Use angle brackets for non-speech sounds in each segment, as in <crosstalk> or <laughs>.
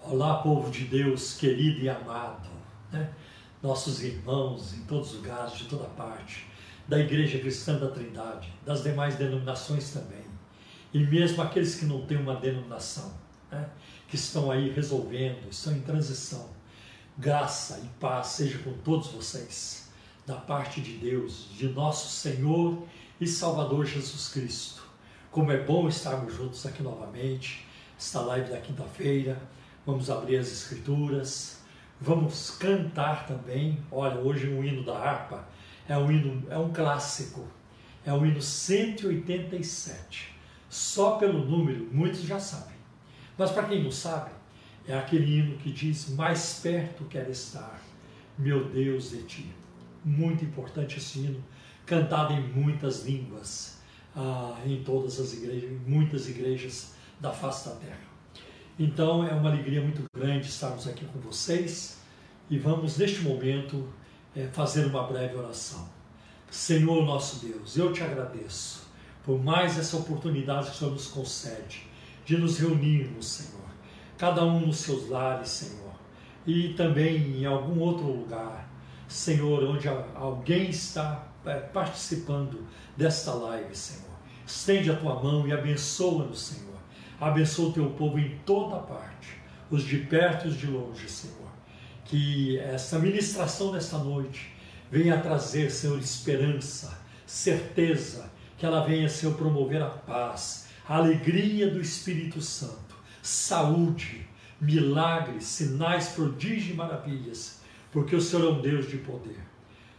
Olá, povo de Deus, querido e amado, né? nossos irmãos em todos os lugares, de toda parte, da Igreja Cristã da Trindade, das demais denominações também, e mesmo aqueles que não têm uma denominação, né? que estão aí resolvendo, estão em transição. Graça e paz seja com todos vocês, da parte de Deus, de nosso Senhor e Salvador Jesus Cristo. Como é bom estarmos juntos aqui novamente, esta live da quinta-feira vamos abrir as escrituras, vamos cantar também. Olha, hoje um hino da harpa é um hino, é um clássico, é o hino 187. Só pelo número, muitos já sabem. Mas para quem não sabe, é aquele hino que diz: Mais perto quero estar, meu Deus de ti. Muito importante esse hino, cantado em muitas línguas, ah, em todas as igrejas, em muitas igrejas da face da terra. Então é uma alegria muito grande estarmos aqui com vocês e vamos neste momento é, fazer uma breve oração. Senhor nosso Deus, eu te agradeço por mais essa oportunidade que o Senhor nos concede de nos reunirmos, Senhor, cada um nos seus lares, Senhor, e também em algum outro lugar, Senhor, onde alguém está é, participando desta live, Senhor. Estende a tua mão e abençoa-nos, Senhor Abençoa o teu povo em toda parte, os de perto e os de longe, Senhor. Que essa ministração desta noite venha trazer, Senhor, esperança, certeza, que ela venha, Senhor, promover a paz, a alegria do Espírito Santo, saúde, milagres, sinais, prodígios e maravilhas, porque o Senhor é um Deus de poder.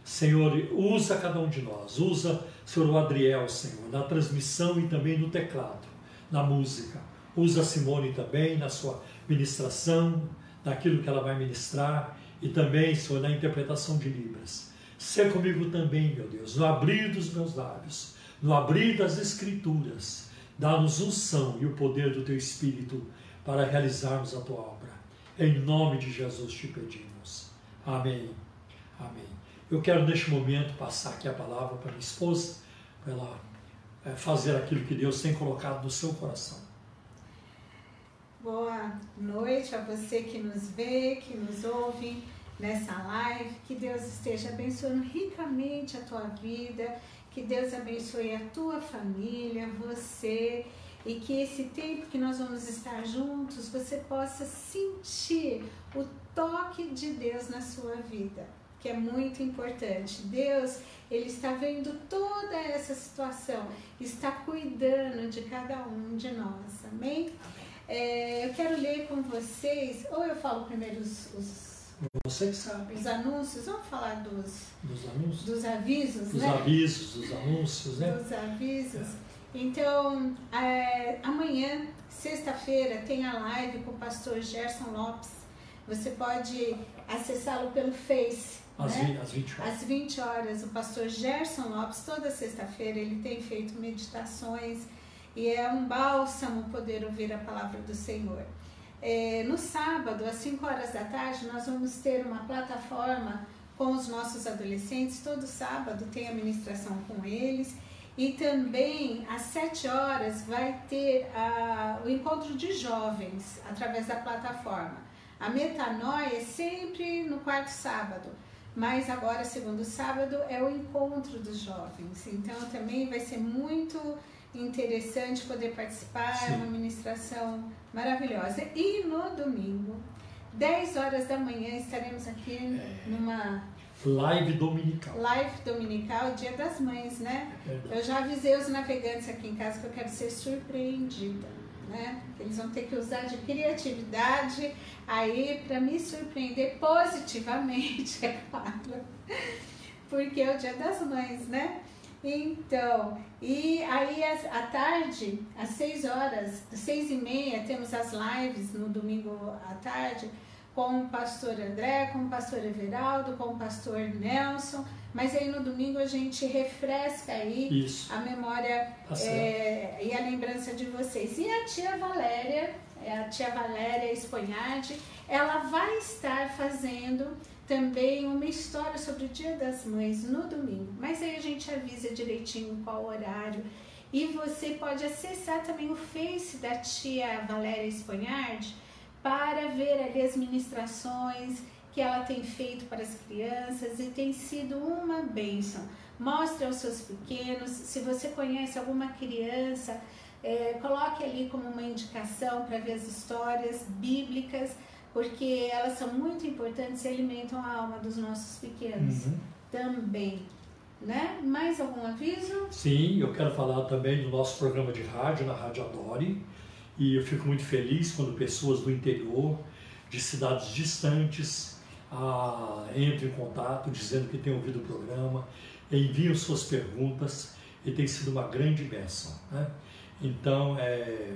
Senhor, usa cada um de nós, usa, Senhor, o Adriel, Senhor, na transmissão e também no teclado, na música. Usa Simone também na sua ministração, naquilo que ela vai ministrar e também, Senhor, na interpretação de Libras. Ser comigo também, meu Deus, no abrir dos meus lábios, no abrir das Escrituras. Dá-nos unção e o poder do Teu Espírito para realizarmos a Tua obra. Em nome de Jesus te pedimos. Amém. Amém. Eu quero neste momento passar aqui a palavra para minha esposa, para ela eh, fazer aquilo que Deus tem colocado no seu coração. Boa noite a você que nos vê, que nos ouve nessa live. Que Deus esteja abençoando ricamente a tua vida, que Deus abençoe a tua família, você e que esse tempo que nós vamos estar juntos você possa sentir o toque de Deus na sua vida, que é muito importante. Deus, ele está vendo toda essa situação, está cuidando de cada um de nós. Amém? É, eu quero ler com vocês, ou eu falo primeiro os, os você que sabe. Os anúncios, vamos falar dos, dos anúncios? Dos avisos, dos né? avisos, dos anúncios, né? Dos avisos. Então, é, amanhã, sexta-feira, tem a live com o pastor Gerson Lopes. Você pode acessá-lo pelo Face. Às, né? 20, às 20 horas. Às 20 horas, o pastor Gerson Lopes, toda sexta-feira, ele tem feito meditações e é um bálsamo poder ouvir a palavra do Senhor. É, no sábado, às 5 horas da tarde, nós vamos ter uma plataforma com os nossos adolescentes. Todo sábado tem a ministração com eles. E também às 7 horas vai ter a, o encontro de jovens através da plataforma. A metanoia é sempre no quarto sábado, mas agora, segundo sábado, é o encontro dos jovens. Então também vai ser muito interessante poder participar, Sim. é uma ministração maravilhosa. E no domingo, 10 horas da manhã, estaremos aqui é. numa live dominical. Live dominical, Dia das Mães, né? É eu já avisei os navegantes aqui em casa que eu quero ser surpreendida, né? Eles vão ter que usar de criatividade aí para me surpreender positivamente, <laughs> é claro. Porque é o Dia das Mães, né? Então, e aí à tarde, às 6 horas, seis e meia, temos as lives no domingo à tarde com o pastor André, com o pastor Everaldo, com o pastor Nelson, mas aí no domingo a gente refresca aí Isso. a memória tá é, e a lembrança de vocês. E a tia Valéria, é a tia Valéria Esponhardi, ela vai estar fazendo também uma história sobre o Dia das Mães no domingo. Mas aí a gente avisa direitinho qual horário. E você pode acessar também o Face da tia Valéria Esponhardi para ver ali as ministrações que ela tem feito para as crianças e tem sido uma bênção. Mostre aos seus pequenos, se você conhece alguma criança, é, coloque ali como uma indicação para ver as histórias bíblicas, porque elas são muito importantes e alimentam a alma dos nossos pequenos uhum. também. Né? Mais algum aviso? Sim, eu quero falar também do nosso programa de rádio, na Rádio Adore. E eu fico muito feliz quando pessoas do interior, de cidades distantes, ah, entram em contato dizendo que têm ouvido o programa, enviam suas perguntas e tem sido uma grande bênção. Né? Então, é,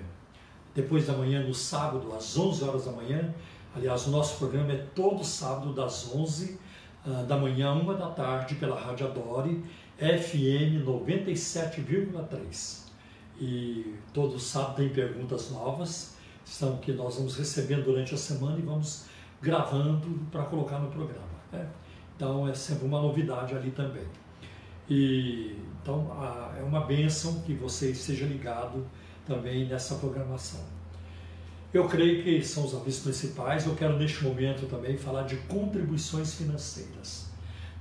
depois da manhã, no sábado, às 11 horas da manhã, aliás, o nosso programa é todo sábado, das 11 ah, da manhã, 1 da tarde, pela Rádio Adore, FM 97,3. E todo sábado tem perguntas novas, são que nós vamos recebendo durante a semana e vamos gravando para colocar no programa. Né? Então é sempre uma novidade ali também. E, então é uma benção que você esteja ligado também nessa programação. Eu creio que são os avisos principais. Eu quero neste momento também falar de contribuições financeiras.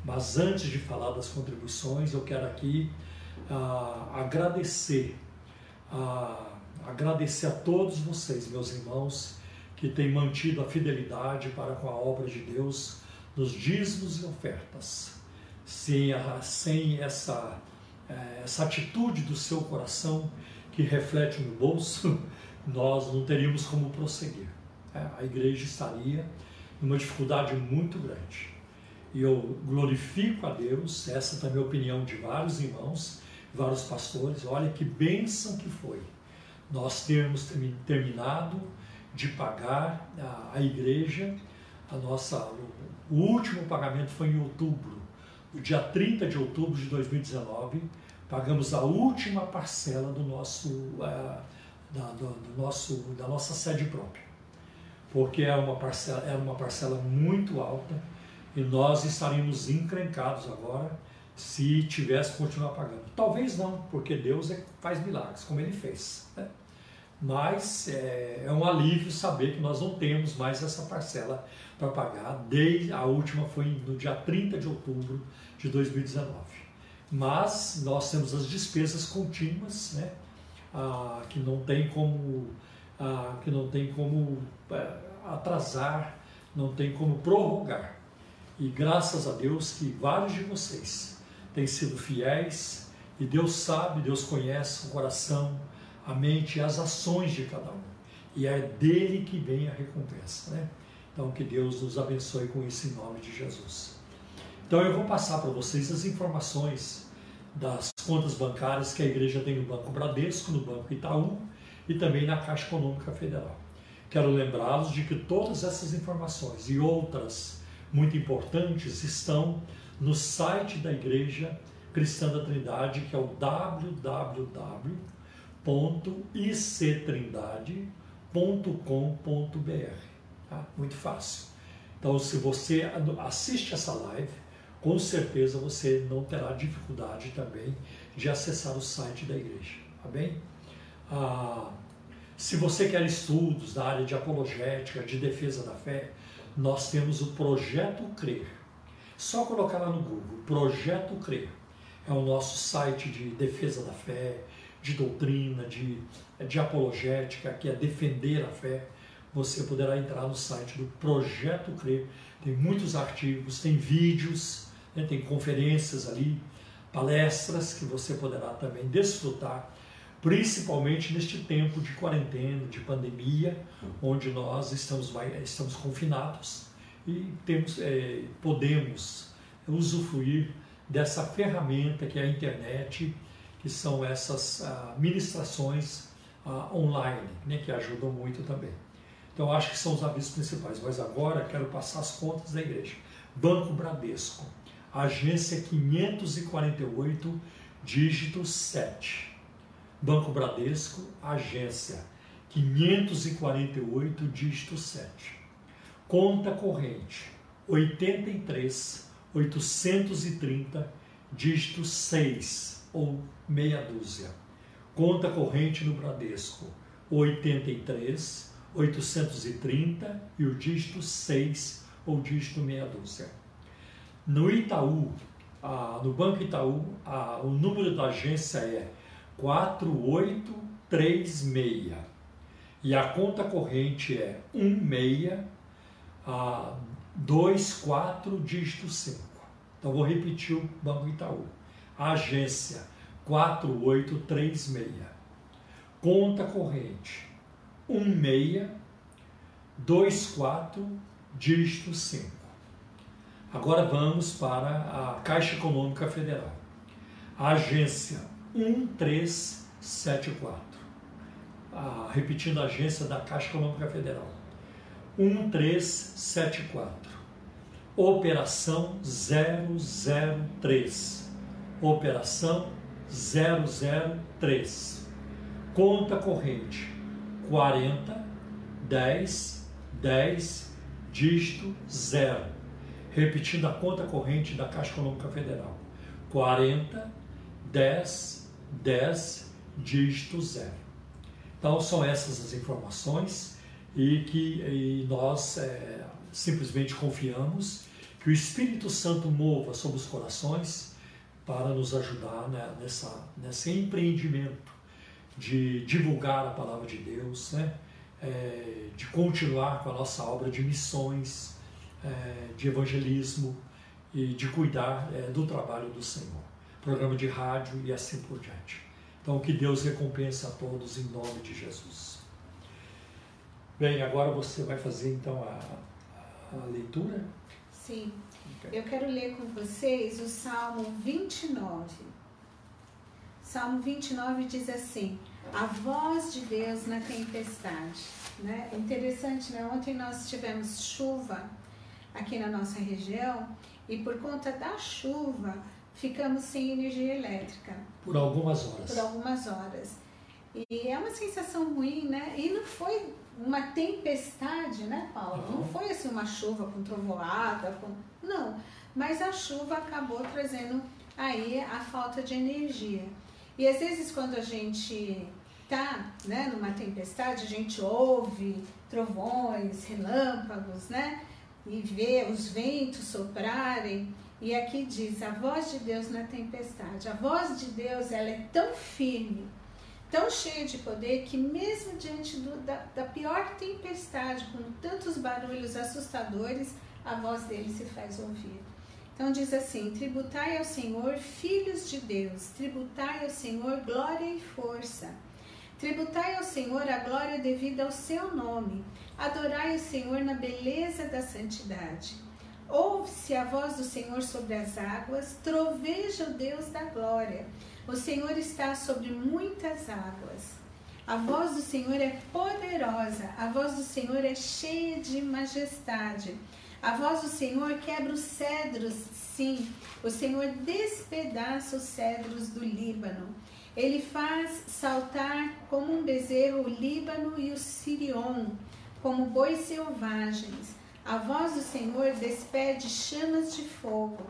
Mas antes de falar das contribuições, eu quero aqui ah, agradecer, ah, agradecer a todos vocês, meus irmãos, que têm mantido a fidelidade para com a obra de Deus nos dízimos e ofertas sem, a, sem essa, é, essa atitude do seu coração que reflete no bolso, nós não teríamos como prosseguir. É, a igreja estaria numa dificuldade muito grande. E eu glorifico a Deus, essa também é a opinião de vários irmãos, vários pastores. Olha que bênção que foi nós termos terminado de pagar a, a igreja, a nossa, o último pagamento foi em outubro no dia 30 de outubro de 2019, pagamos a última parcela do nosso, uh, da, do, do, nosso, da nossa sede própria. Porque era uma, parcela, era uma parcela muito alta e nós estaríamos encrencados agora se tivesse que continuar pagando. Talvez não, porque Deus é, faz milagres, como ele fez. Né? Mas é, é, um alívio saber que nós não temos mais essa parcela para pagar. Desde a última foi no dia 30 de outubro de 2019. Mas nós temos as despesas contínuas, né? Ah, que não tem como, ah, que não tem como é, atrasar, não tem como prorrogar. E graças a Deus que vários de vocês têm sido fiéis e Deus sabe, Deus conhece o coração, a mente e as ações de cada um. E é dele que vem a recompensa, né? Então que Deus nos abençoe com isso em nome de Jesus. Então eu vou passar para vocês as informações das contas bancárias que a igreja tem no Banco Bradesco, no Banco Itaú e também na Caixa Econômica Federal. Quero lembrá-los de que todas essas informações e outras muito importantes estão no site da Igreja Cristã da Trindade, que é o www.ictrindade.com.br. Tá? Muito fácil. Então, se você assiste essa live, com certeza você não terá dificuldade também de acessar o site da igreja, tá bem? Ah, se você quer estudos da área de apologética, de defesa da fé, nós temos o Projeto Crer. Só colocar lá no Google, Projeto Crer. É o nosso site de defesa da fé, de doutrina, de, de apologética, que é defender a fé. Você poderá entrar no site do Projeto Crer. Tem muitos artigos, tem vídeos, né? tem conferências ali, palestras que você poderá também desfrutar, principalmente neste tempo de quarentena, de pandemia, onde nós estamos, estamos confinados e temos, é, podemos usufruir dessa ferramenta que é a internet, que são essas ah, ministrações ah, online, né, que ajudam muito também. Então, acho que são os avisos principais. Mas agora quero passar as contas da igreja. Banco Bradesco agência 548, dígito 7. Banco Bradesco, agência 548, dígito 7. Conta corrente 83 830, dígito 6 ou meia dúzia. Conta corrente no Bradesco 83 830 e o dígito 6 ou dígito meia dúzia. No Itaú, ah, no Banco Itaú, ah, o número da agência é 4836 e a conta corrente é 1624 dígito 5. Então vou repetir o Banco Itaú. agência 4836. Conta corrente 1624 dígito 5. Agora vamos para a Caixa Econômica Federal. Agência 1374. Ah, repetindo a agência da Caixa Econômica Federal. 1374. Operação 003. Operação 003. Conta corrente 40 10 10 dígito 0. Repetindo a conta corrente da Caixa Econômica Federal. 40 10 10 dígito 0. Então são essas as informações e que e nós é, simplesmente confiamos que o Espírito Santo mova sobre os corações para nos ajudar né, nessa, nesse empreendimento de divulgar a palavra de Deus, né, é, de continuar com a nossa obra de missões, é, de evangelismo e de cuidar é, do trabalho do Senhor. Programa de rádio e assim por diante. Então, que Deus recompense a todos em nome de Jesus. Bem, agora você vai fazer então a, a leitura? Sim. Okay. Eu quero ler com vocês o Salmo 29. Salmo 29 diz assim: A voz de Deus na tempestade. Né? Interessante, né? Ontem nós tivemos chuva aqui na nossa região e por conta da chuva ficamos sem energia elétrica. Por algumas horas. Por algumas horas. E é uma sensação ruim, né? E não foi uma tempestade, né, Paulo? Uhum. Não foi assim uma chuva com trovoada, com... não. Mas a chuva acabou trazendo aí a falta de energia. E às vezes quando a gente tá, né, numa tempestade, a gente ouve trovões, relâmpagos, né? E vê os ventos soprarem. E aqui diz a voz de Deus na tempestade. A voz de Deus, ela é tão firme, tão cheio de poder que mesmo diante do, da, da pior tempestade, com tantos barulhos assustadores, a voz dele se faz ouvir. Então diz assim: tributai ao Senhor, filhos de Deus, tributai ao Senhor glória e força. Tributai ao Senhor a glória devida ao seu nome. Adorai o Senhor na beleza da santidade. Ouve-se a voz do Senhor sobre as águas, troveja o Deus da glória. O Senhor está sobre muitas águas. A voz do Senhor é poderosa, a voz do Senhor é cheia de majestade. A voz do Senhor quebra os cedros, sim, o Senhor despedaça os cedros do Líbano. Ele faz saltar como um bezerro o Líbano e o Sirion, como bois selvagens. A voz do Senhor despede chamas de fogo.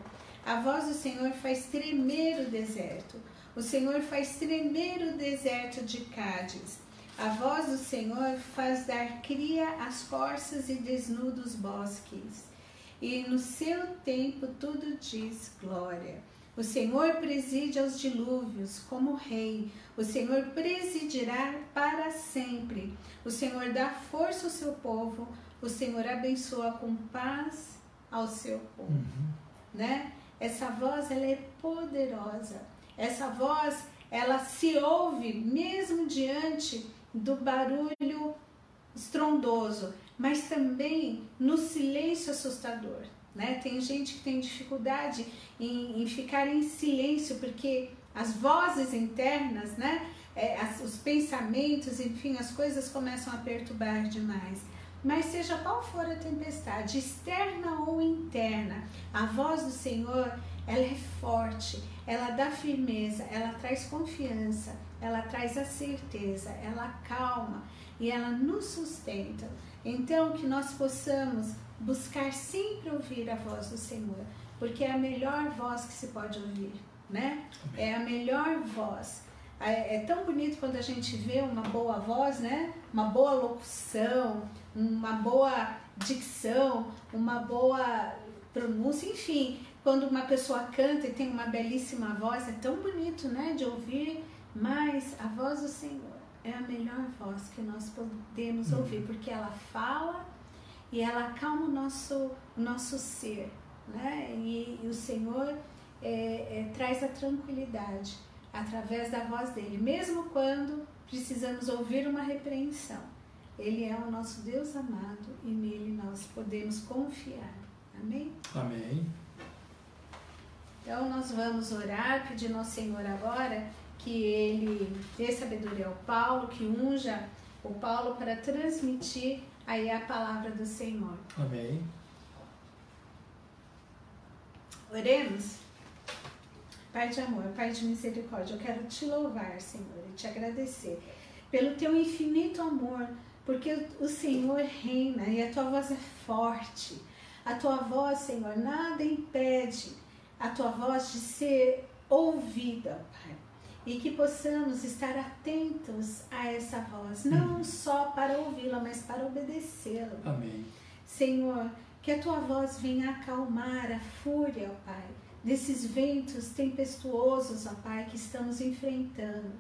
A voz do Senhor faz tremer o deserto. O Senhor faz tremer o deserto de Cádiz. A voz do Senhor faz dar cria às corças e desnuda os bosques. E no seu tempo tudo diz glória. O Senhor preside aos dilúvios como rei. O Senhor presidirá para sempre. O Senhor dá força ao seu povo. O Senhor abençoa com paz ao seu povo. Uhum. Né? Essa voz ela é poderosa. Essa voz, ela se ouve mesmo diante do barulho estrondoso, mas também no silêncio assustador. Né? Tem gente que tem dificuldade em, em ficar em silêncio porque as vozes internas, né? É, as, os pensamentos, enfim, as coisas começam a perturbar demais. Mas seja qual for a tempestade, externa ou interna, a voz do Senhor, ela é forte, ela dá firmeza, ela traz confiança, ela traz a certeza, ela acalma e ela nos sustenta. Então, que nós possamos buscar sempre ouvir a voz do Senhor, porque é a melhor voz que se pode ouvir, né? É a melhor voz. É, é tão bonito quando a gente vê uma boa voz, né? uma boa locução, uma boa dicção, uma boa pronúncia, enfim, quando uma pessoa canta e tem uma belíssima voz, é tão bonito, né, de ouvir, mas a voz do Senhor é a melhor voz que nós podemos uhum. ouvir, porque ela fala e ela acalma o nosso, o nosso ser, né? E, e o Senhor é, é, traz a tranquilidade através da voz dele, mesmo quando precisamos ouvir uma repreensão. Ele é o nosso Deus amado e nele nós podemos confiar. Amém? Amém. Então nós vamos orar, pedindo ao Senhor agora que ele dê sabedoria ao Paulo, que unja o Paulo para transmitir aí a palavra do Senhor. Amém. Oremos. Pai de amor, Pai de misericórdia, eu quero te louvar, Senhor, e te agradecer pelo teu infinito amor, porque o Senhor reina e a tua voz é forte. A tua voz, Senhor, nada impede a tua voz de ser ouvida, Pai e que possamos estar atentos a essa voz, não hum. só para ouvi-la, mas para obedecê-la. Amém. Senhor, que a tua voz venha acalmar a fúria, ó Pai, desses ventos tempestuosos, ó Pai, que estamos enfrentando.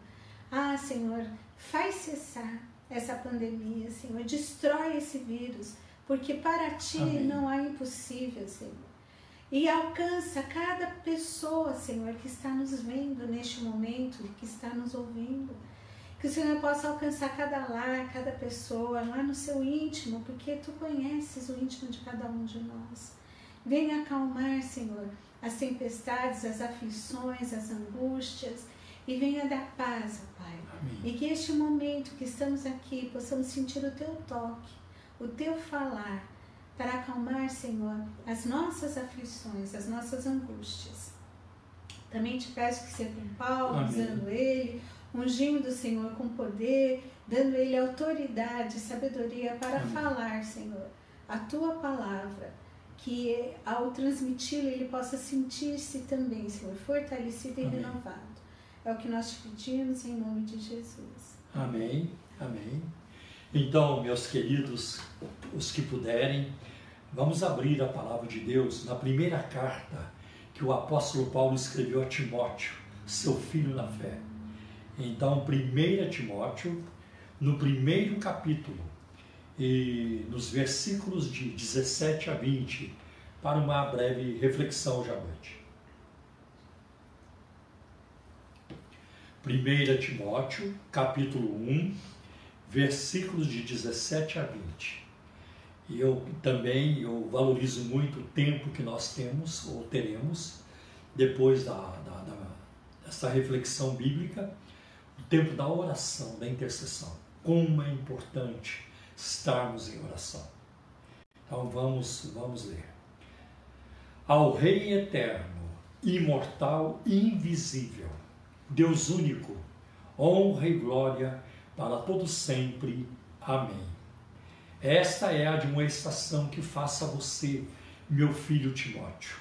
Ah, Senhor, faz cessar essa pandemia, Senhor, destrói esse vírus, porque para ti Amém. não há impossível, Senhor e alcança cada pessoa, Senhor, que está nos vendo neste momento, que está nos ouvindo. Que o Senhor possa alcançar cada lar, cada pessoa, lá no seu íntimo, porque tu conheces o íntimo de cada um de nós. Venha acalmar, Senhor, as tempestades, as aflições, as angústias, e venha dar paz, Pai. Amém. E que este momento que estamos aqui possamos sentir o teu toque, o teu falar, para acalmar, Senhor, as nossas aflições, as nossas angústias. Também te peço que seja com Paulo, usando ele, ungindo o Senhor com poder, dando ele autoridade, sabedoria para Amém. falar, Senhor, a tua palavra, que ao transmiti-la ele possa sentir-se também, Senhor, fortalecido e Amém. renovado. É o que nós te pedimos em nome de Jesus. Amém. Amém. Então, meus queridos, os que puderem, vamos abrir a palavra de Deus na primeira carta que o apóstolo Paulo escreveu a Timóteo, seu filho na fé. Então, 1 Timóteo, no primeiro capítulo, e nos versículos de 17 a 20, para uma breve reflexão à noite. 1 Timóteo, capítulo 1, versículos de 17 a 20. E eu também eu valorizo muito o tempo que nós temos ou teremos depois da, da, da, dessa reflexão bíblica, o tempo da oração, da intercessão. Como é importante estarmos em oração. Então vamos, vamos ler. Ao Rei eterno, imortal e invisível, Deus único, honra e glória para todo sempre. Amém. Esta é a admoestação que faça você, meu filho Timóteo,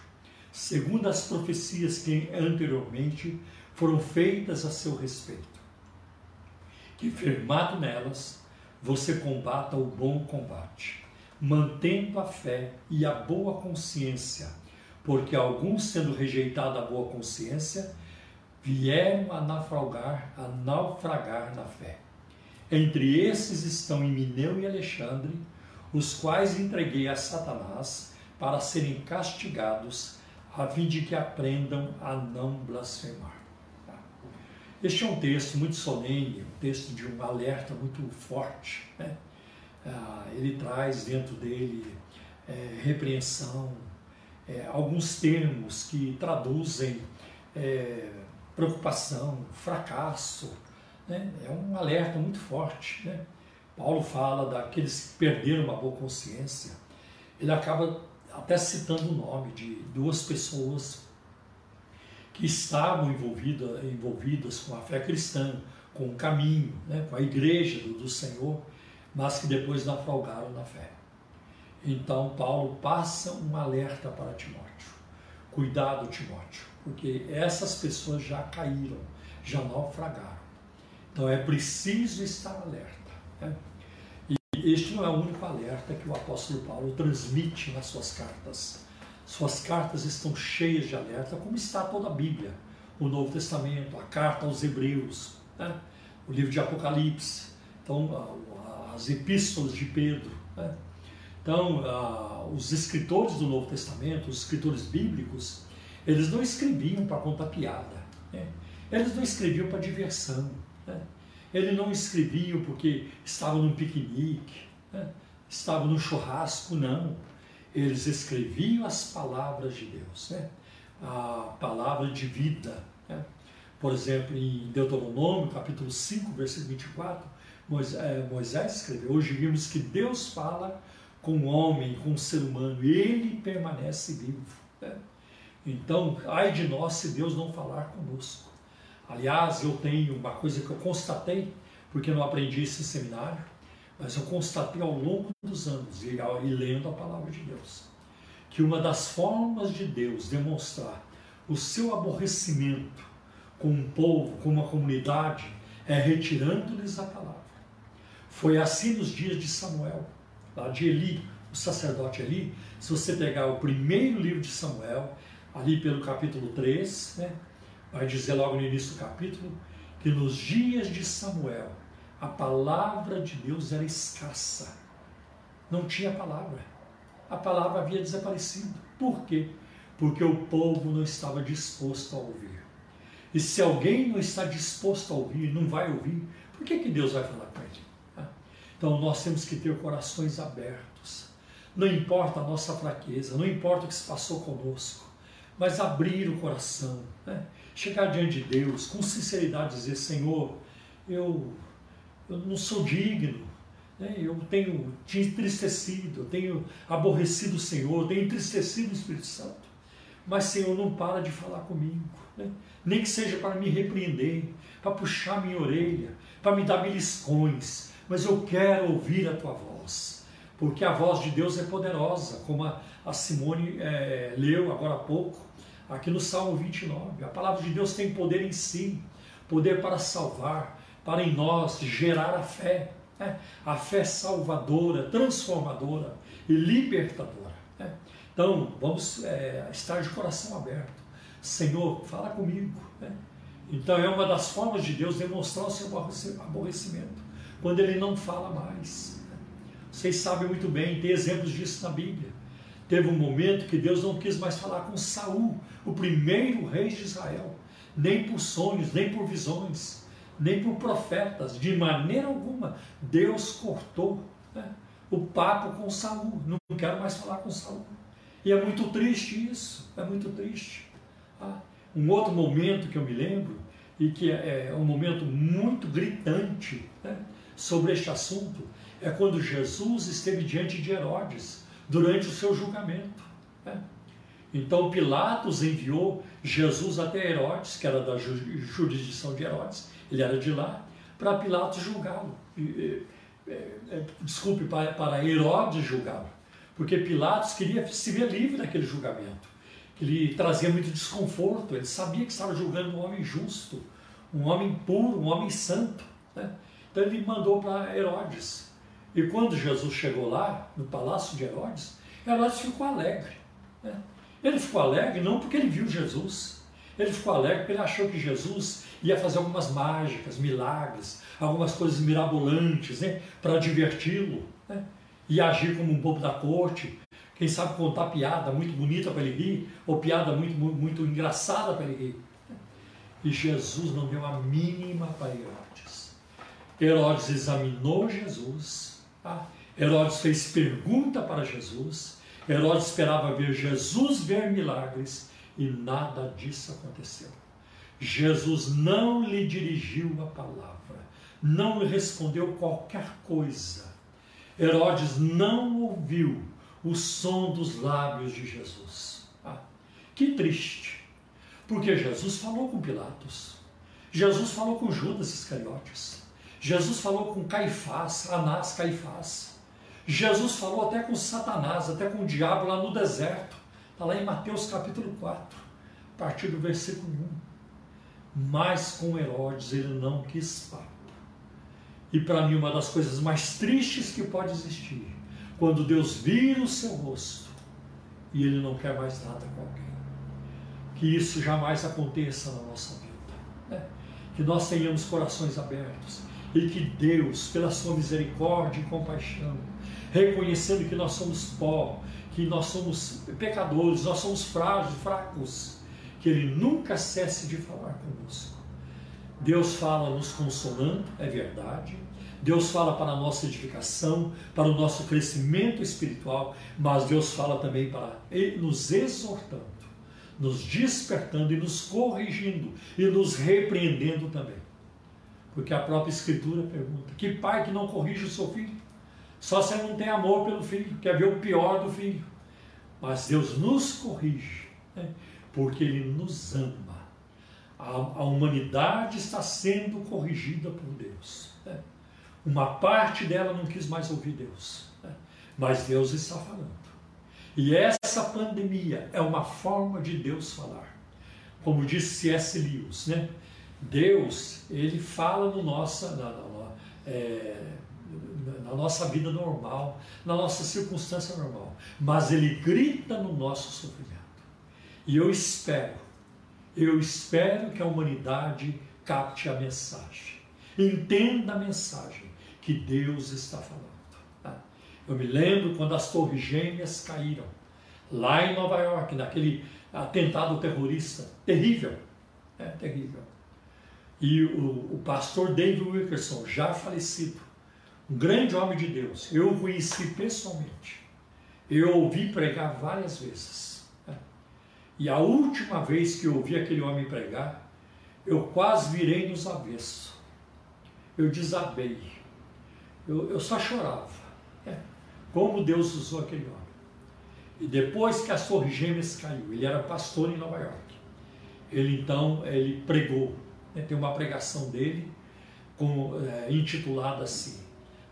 segundo as profecias que anteriormente foram feitas a seu respeito. Que firmado nelas, você combata o bom combate, mantendo a fé e a boa consciência, porque alguns, sendo rejeitados a boa consciência, vieram a naufragar, a naufragar na fé. Entre esses estão Emineu e Alexandre, os quais entreguei a Satanás para serem castigados, a fim de que aprendam a não blasfemar. Este é um texto muito solene, um texto de um alerta muito forte. Né? Ah, ele traz dentro dele é, repreensão, é, alguns termos que traduzem é, preocupação, fracasso, né? É um alerta muito forte. Né? Paulo fala daqueles que perderam uma boa consciência. Ele acaba até citando o nome de duas pessoas que estavam envolvidas, envolvidas com a fé cristã, com o caminho, né? com a igreja do, do Senhor, mas que depois naufragaram na fé. Então Paulo passa um alerta para Timóteo. Cuidado, Timóteo, porque essas pessoas já caíram, já naufragaram. Então é preciso estar alerta. Né? este não é o único alerta que o apóstolo Paulo transmite nas suas cartas. Suas cartas estão cheias de alerta, como está toda a Bíblia, o Novo Testamento, a carta aos Hebreus, né? o livro de Apocalipse, então as epístolas de Pedro. Né? Então, os escritores do Novo Testamento, os escritores bíblicos, eles não escreviam para contar piada, né? eles não escreviam para diversão, né? eles não escreviam porque estavam num piquenique, né? estavam num churrasco, não. Eles escreviam as palavras de Deus, né? a palavra de vida. Né? Por exemplo, em Deuteronômio, capítulo 5, versículo 24, Moisés, Moisés escreveu: Hoje vimos que Deus fala com o homem, com o ser humano, ele permanece vivo. Né? Então, ai de nós se Deus não falar conosco. Aliás, eu tenho uma coisa que eu constatei, porque não aprendi isso em seminário, mas eu constatei ao longo dos anos, e lendo a palavra de Deus, que uma das formas de Deus demonstrar o seu aborrecimento com um povo, com uma comunidade, é retirando-lhes a palavra. Foi assim nos dias de Samuel, lá de Eli, o sacerdote Eli. Se você pegar o primeiro livro de Samuel, ali pelo capítulo 3, né, vai dizer logo no início do capítulo, que nos dias de Samuel, a palavra de Deus era escassa. Não tinha palavra. A palavra havia desaparecido. Por quê? Porque o povo não estava disposto a ouvir. E se alguém não está disposto a ouvir, não vai ouvir, por que, que Deus vai falar com ele? Então nós temos que ter corações abertos. Não importa a nossa fraqueza, não importa o que se passou conosco, mas abrir o coração, né? Chegar diante de Deus com sinceridade, dizer: Senhor, eu, eu não sou digno, né? eu tenho te entristecido, eu tenho aborrecido o Senhor, eu tenho entristecido o Espírito Santo, mas Senhor, não para de falar comigo, né? nem que seja para me repreender, para puxar minha orelha, para me dar beliscões mas eu quero ouvir a tua voz, porque a voz de Deus é poderosa, como a, a Simone é, leu agora há pouco, aqui no Salmo 29. A palavra de Deus tem poder em si, poder para salvar, para em nós gerar a fé, né? a fé salvadora, transformadora e libertadora. Né? Então, vamos é, estar de coração aberto. Senhor, fala comigo. Né? Então, é uma das formas de Deus demonstrar o seu aborrecimento quando ele não fala mais. Vocês sabem muito bem, tem exemplos disso na Bíblia. Teve um momento que Deus não quis mais falar com Saul, o primeiro rei de Israel, nem por sonhos, nem por visões, nem por profetas, de maneira alguma. Deus cortou né, o papo com Saul. Não quero mais falar com Saul. E é muito triste isso, é muito triste. Ah, um outro momento que eu me lembro, e que é, é um momento muito gritante, né, sobre este assunto é quando Jesus esteve diante de Herodes durante o seu julgamento. Né? Então Pilatos enviou Jesus até Herodes, que era da jurisdição de Herodes, ele era de lá, para Pilatos julgá-lo. É, desculpe, para Herodes julgá-lo. Porque Pilatos queria se ver livre daquele julgamento. Ele trazia muito desconforto, ele sabia que estava julgando um homem justo, um homem puro, um homem santo. Né? Então ele mandou para Herodes. E quando Jesus chegou lá, no palácio de Herodes, Herodes ficou alegre. Né? Ele ficou alegre não porque ele viu Jesus, ele ficou alegre porque ele achou que Jesus ia fazer algumas mágicas, milagres, algumas coisas mirabolantes né? para diverti-lo. Né? E agir como um bobo da corte, quem sabe contar piada muito bonita para ele rir, ou piada muito, muito, muito engraçada para ele rir. E Jesus não deu a mínima para Herodes. Herodes examinou Jesus? Herodes fez pergunta para Jesus, Herodes esperava ver Jesus ver milagres e nada disso aconteceu. Jesus não lhe dirigiu a palavra, não lhe respondeu qualquer coisa. Herodes não ouviu o som dos lábios de Jesus. Ah, que triste, porque Jesus falou com Pilatos, Jesus falou com Judas Iscariotes. Jesus falou com Caifás, Anás Caifás. Jesus falou até com Satanás, até com o diabo lá no deserto. Está lá em Mateus capítulo 4, a partir do versículo 1. Mas com Herodes ele não quis papo. E para mim, uma das coisas mais tristes que pode existir, quando Deus vira o seu rosto e Ele não quer mais nada com alguém. Que isso jamais aconteça na nossa vida. Né? Que nós tenhamos corações abertos e que Deus, pela sua misericórdia e compaixão, reconhecendo que nós somos pó, que nós somos pecadores, nós somos frágeis, fracos, que Ele nunca cesse de falar conosco. Deus fala nos consolando, é verdade. Deus fala para a nossa edificação, para o nosso crescimento espiritual, mas Deus fala também para nos exortando, nos despertando e nos corrigindo e nos repreendendo também. Porque a própria Escritura pergunta: que pai que não corrige o seu filho? Só se não tem amor pelo filho, quer ver o pior do filho. Mas Deus nos corrige, né? porque Ele nos ama. A, a, humanidade está sendo corrigida por Deus. Né? Uma parte dela não quis mais ouvir Deus, né? mas Deus está falando. E essa pandemia é uma forma de Deus falar. Como disse C.S. Lewis, né? Deus, ele fala no nossa, na, na, é, na nossa vida normal, na nossa circunstância normal, mas ele grita no nosso sofrimento. E eu espero, eu espero que a humanidade capte a mensagem, entenda a mensagem que Deus está falando. Tá? Eu me lembro quando as Torres Gêmeas caíram, lá em Nova York, naquele atentado terrorista terrível, é terrível. E o, o pastor David Wilkerson, já falecido, um grande homem de Deus, eu o conheci pessoalmente. Eu ouvi pregar várias vezes. Né? E a última vez que eu ouvi aquele homem pregar, eu quase virei nos avessos. Eu desabei. Eu, eu só chorava. Né? Como Deus usou aquele homem. E depois que as Torres Gêmeas caiu, ele era pastor em Nova York. Ele então ele pregou. Né? Tem uma pregação dele com, é, intitulada assim: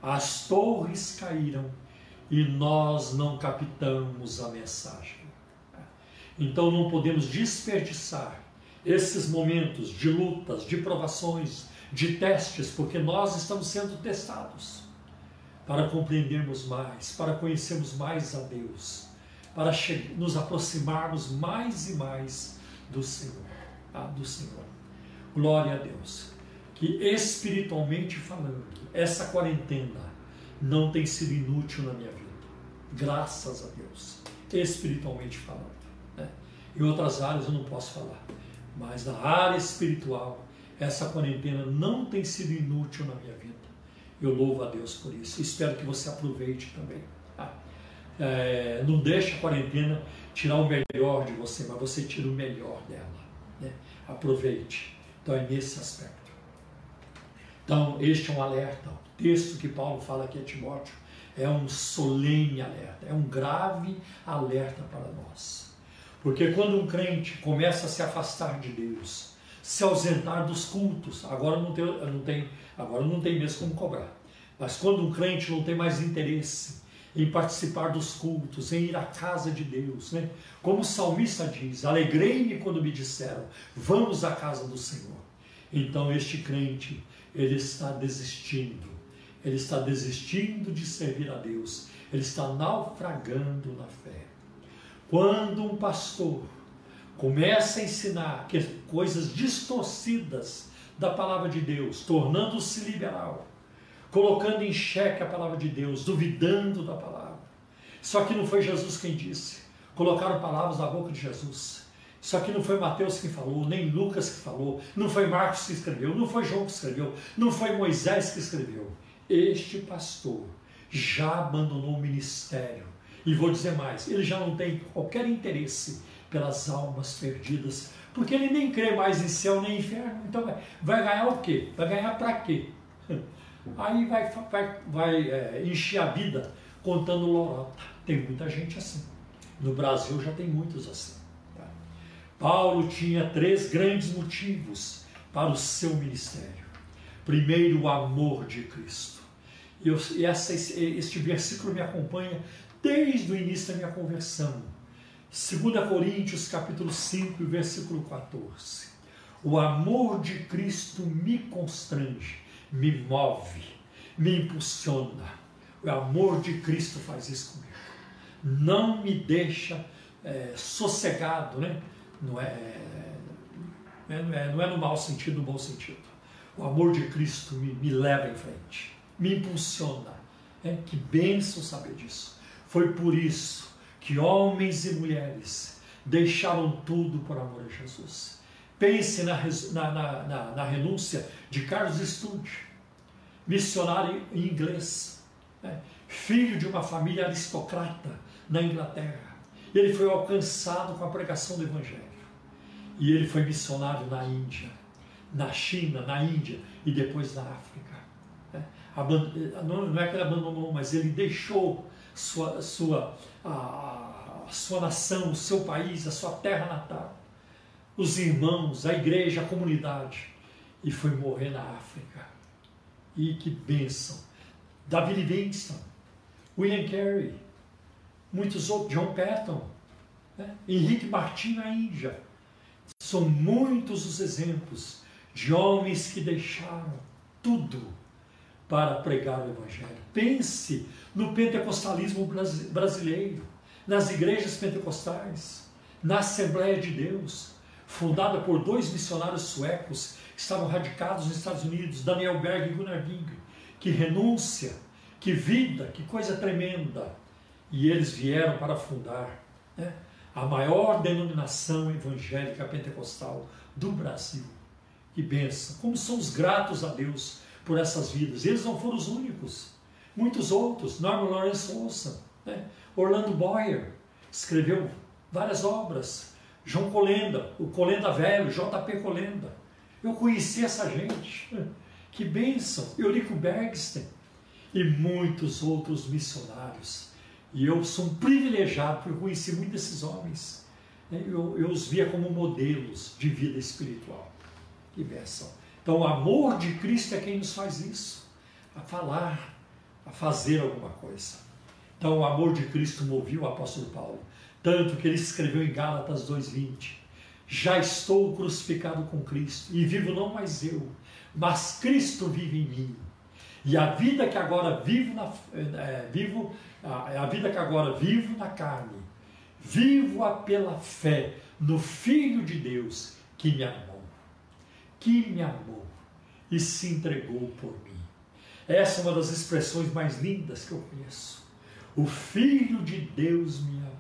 as torres caíram e nós não captamos a mensagem. Então não podemos desperdiçar esses momentos de lutas, de provações, de testes, porque nós estamos sendo testados para compreendermos mais, para conhecermos mais a Deus, para nos aproximarmos mais e mais do Senhor, ah, do Senhor. Glória a Deus. Que espiritualmente falando, essa quarentena não tem sido inútil na minha vida. Graças a Deus. Espiritualmente falando. Né? Em outras áreas eu não posso falar. Mas na área espiritual, essa quarentena não tem sido inútil na minha vida. Eu louvo a Deus por isso. Espero que você aproveite também. Tá? É, não deixe a quarentena tirar o melhor de você, mas você tira o melhor dela. Né? Aproveite. Então é nesse aspecto. Então, este é um alerta. O texto que Paulo fala aqui a Timóteo é um solene alerta, é um grave alerta para nós. Porque quando um crente começa a se afastar de Deus, se ausentar dos cultos, agora não tem, não tem, agora não tem mesmo como cobrar. Mas quando um crente não tem mais interesse em participar dos cultos, em ir à casa de Deus, né? Como o salmista diz: "Alegrei-me quando me disseram: vamos à casa do Senhor". Então este crente ele está desistindo. Ele está desistindo de servir a Deus. Ele está naufragando na fé. Quando um pastor começa a ensinar coisas distorcidas da palavra de Deus, tornando-se liberal, colocando em xeque a palavra de Deus, duvidando da palavra. Só que não foi Jesus quem disse. Colocaram palavras na boca de Jesus. Isso aqui não foi Mateus que falou, nem Lucas que falou, não foi Marcos que escreveu, não foi João que escreveu, não foi Moisés que escreveu. Este pastor já abandonou o ministério. E vou dizer mais, ele já não tem qualquer interesse pelas almas perdidas, porque ele nem crê mais em céu nem em inferno. Então vai, vai ganhar o quê? Vai ganhar para quê? <laughs> Aí vai, vai, vai é, encher a vida contando lorota. Tem muita gente assim. No Brasil já tem muitos assim. Paulo tinha três grandes motivos para o seu ministério. Primeiro, o amor de Cristo. Eu, essa, este versículo me acompanha desde o início da minha conversão. 2 Coríntios capítulo 5, versículo 14. O amor de Cristo me constrange, me move, me impulsiona. O amor de Cristo faz isso comigo. Não me deixa é, sossegado, né? Não é, não é, não é no mau sentido, no bom sentido. O amor de Cristo me, me leva em frente, me impulsiona. É, que bênção saber disso. Foi por isso que homens e mulheres deixaram tudo por amor a Jesus. Pense na, na, na, na renúncia de Carlos Stude, missionário em inglês, né? filho de uma família aristocrata na Inglaterra. Ele foi alcançado com a pregação do Evangelho. E ele foi missionário na Índia, na China, na Índia e depois na África. Né? Não é que ele abandonou, mas ele deixou sua, sua, a, sua nação, o seu país, a sua terra natal, os irmãos, a igreja, a comunidade, e foi morrer na África. E que bênção! David Livingstone, William Carey, muitos outros, John Patton, né? Henrique Martin na Índia. São muitos os exemplos de homens que deixaram tudo para pregar o Evangelho. Pense no pentecostalismo brasileiro, nas igrejas pentecostais, na Assembleia de Deus, fundada por dois missionários suecos que estavam radicados nos Estados Unidos, Daniel Berg e Gunnar Ging. Que renúncia, que vida, que coisa tremenda. E eles vieram para fundar né, a maior denominação evangélica pentecostal do Brasil. Que benção! Como somos gratos a Deus por essas vidas. Eles não foram os únicos. Muitos outros. Norman Lawrence Olson, né? Orlando Boyer, escreveu várias obras. João Colenda, o Colenda Velho, JP Colenda. Eu conheci essa gente. Que bênção! Eurico Bergsten e muitos outros missionários. E eu sou um privilegiado porque conheci muitos desses homens. Eu, eu os via como modelos de vida espiritual. Que bênção! Então, o amor de Cristo é quem nos faz isso, a falar, a fazer alguma coisa. Então, o amor de Cristo moveu o apóstolo Paulo, tanto que ele escreveu em Gálatas 2:20: Já estou crucificado com Cristo e vivo não mais eu, mas Cristo vive em mim. E a vida que agora vivo na é, vivo a, a vida que agora vivo na carne, vivo-a pela fé no Filho de Deus que me amou que me amou e se entregou por mim. Essa é uma das expressões mais lindas que eu conheço. O Filho de Deus me amou.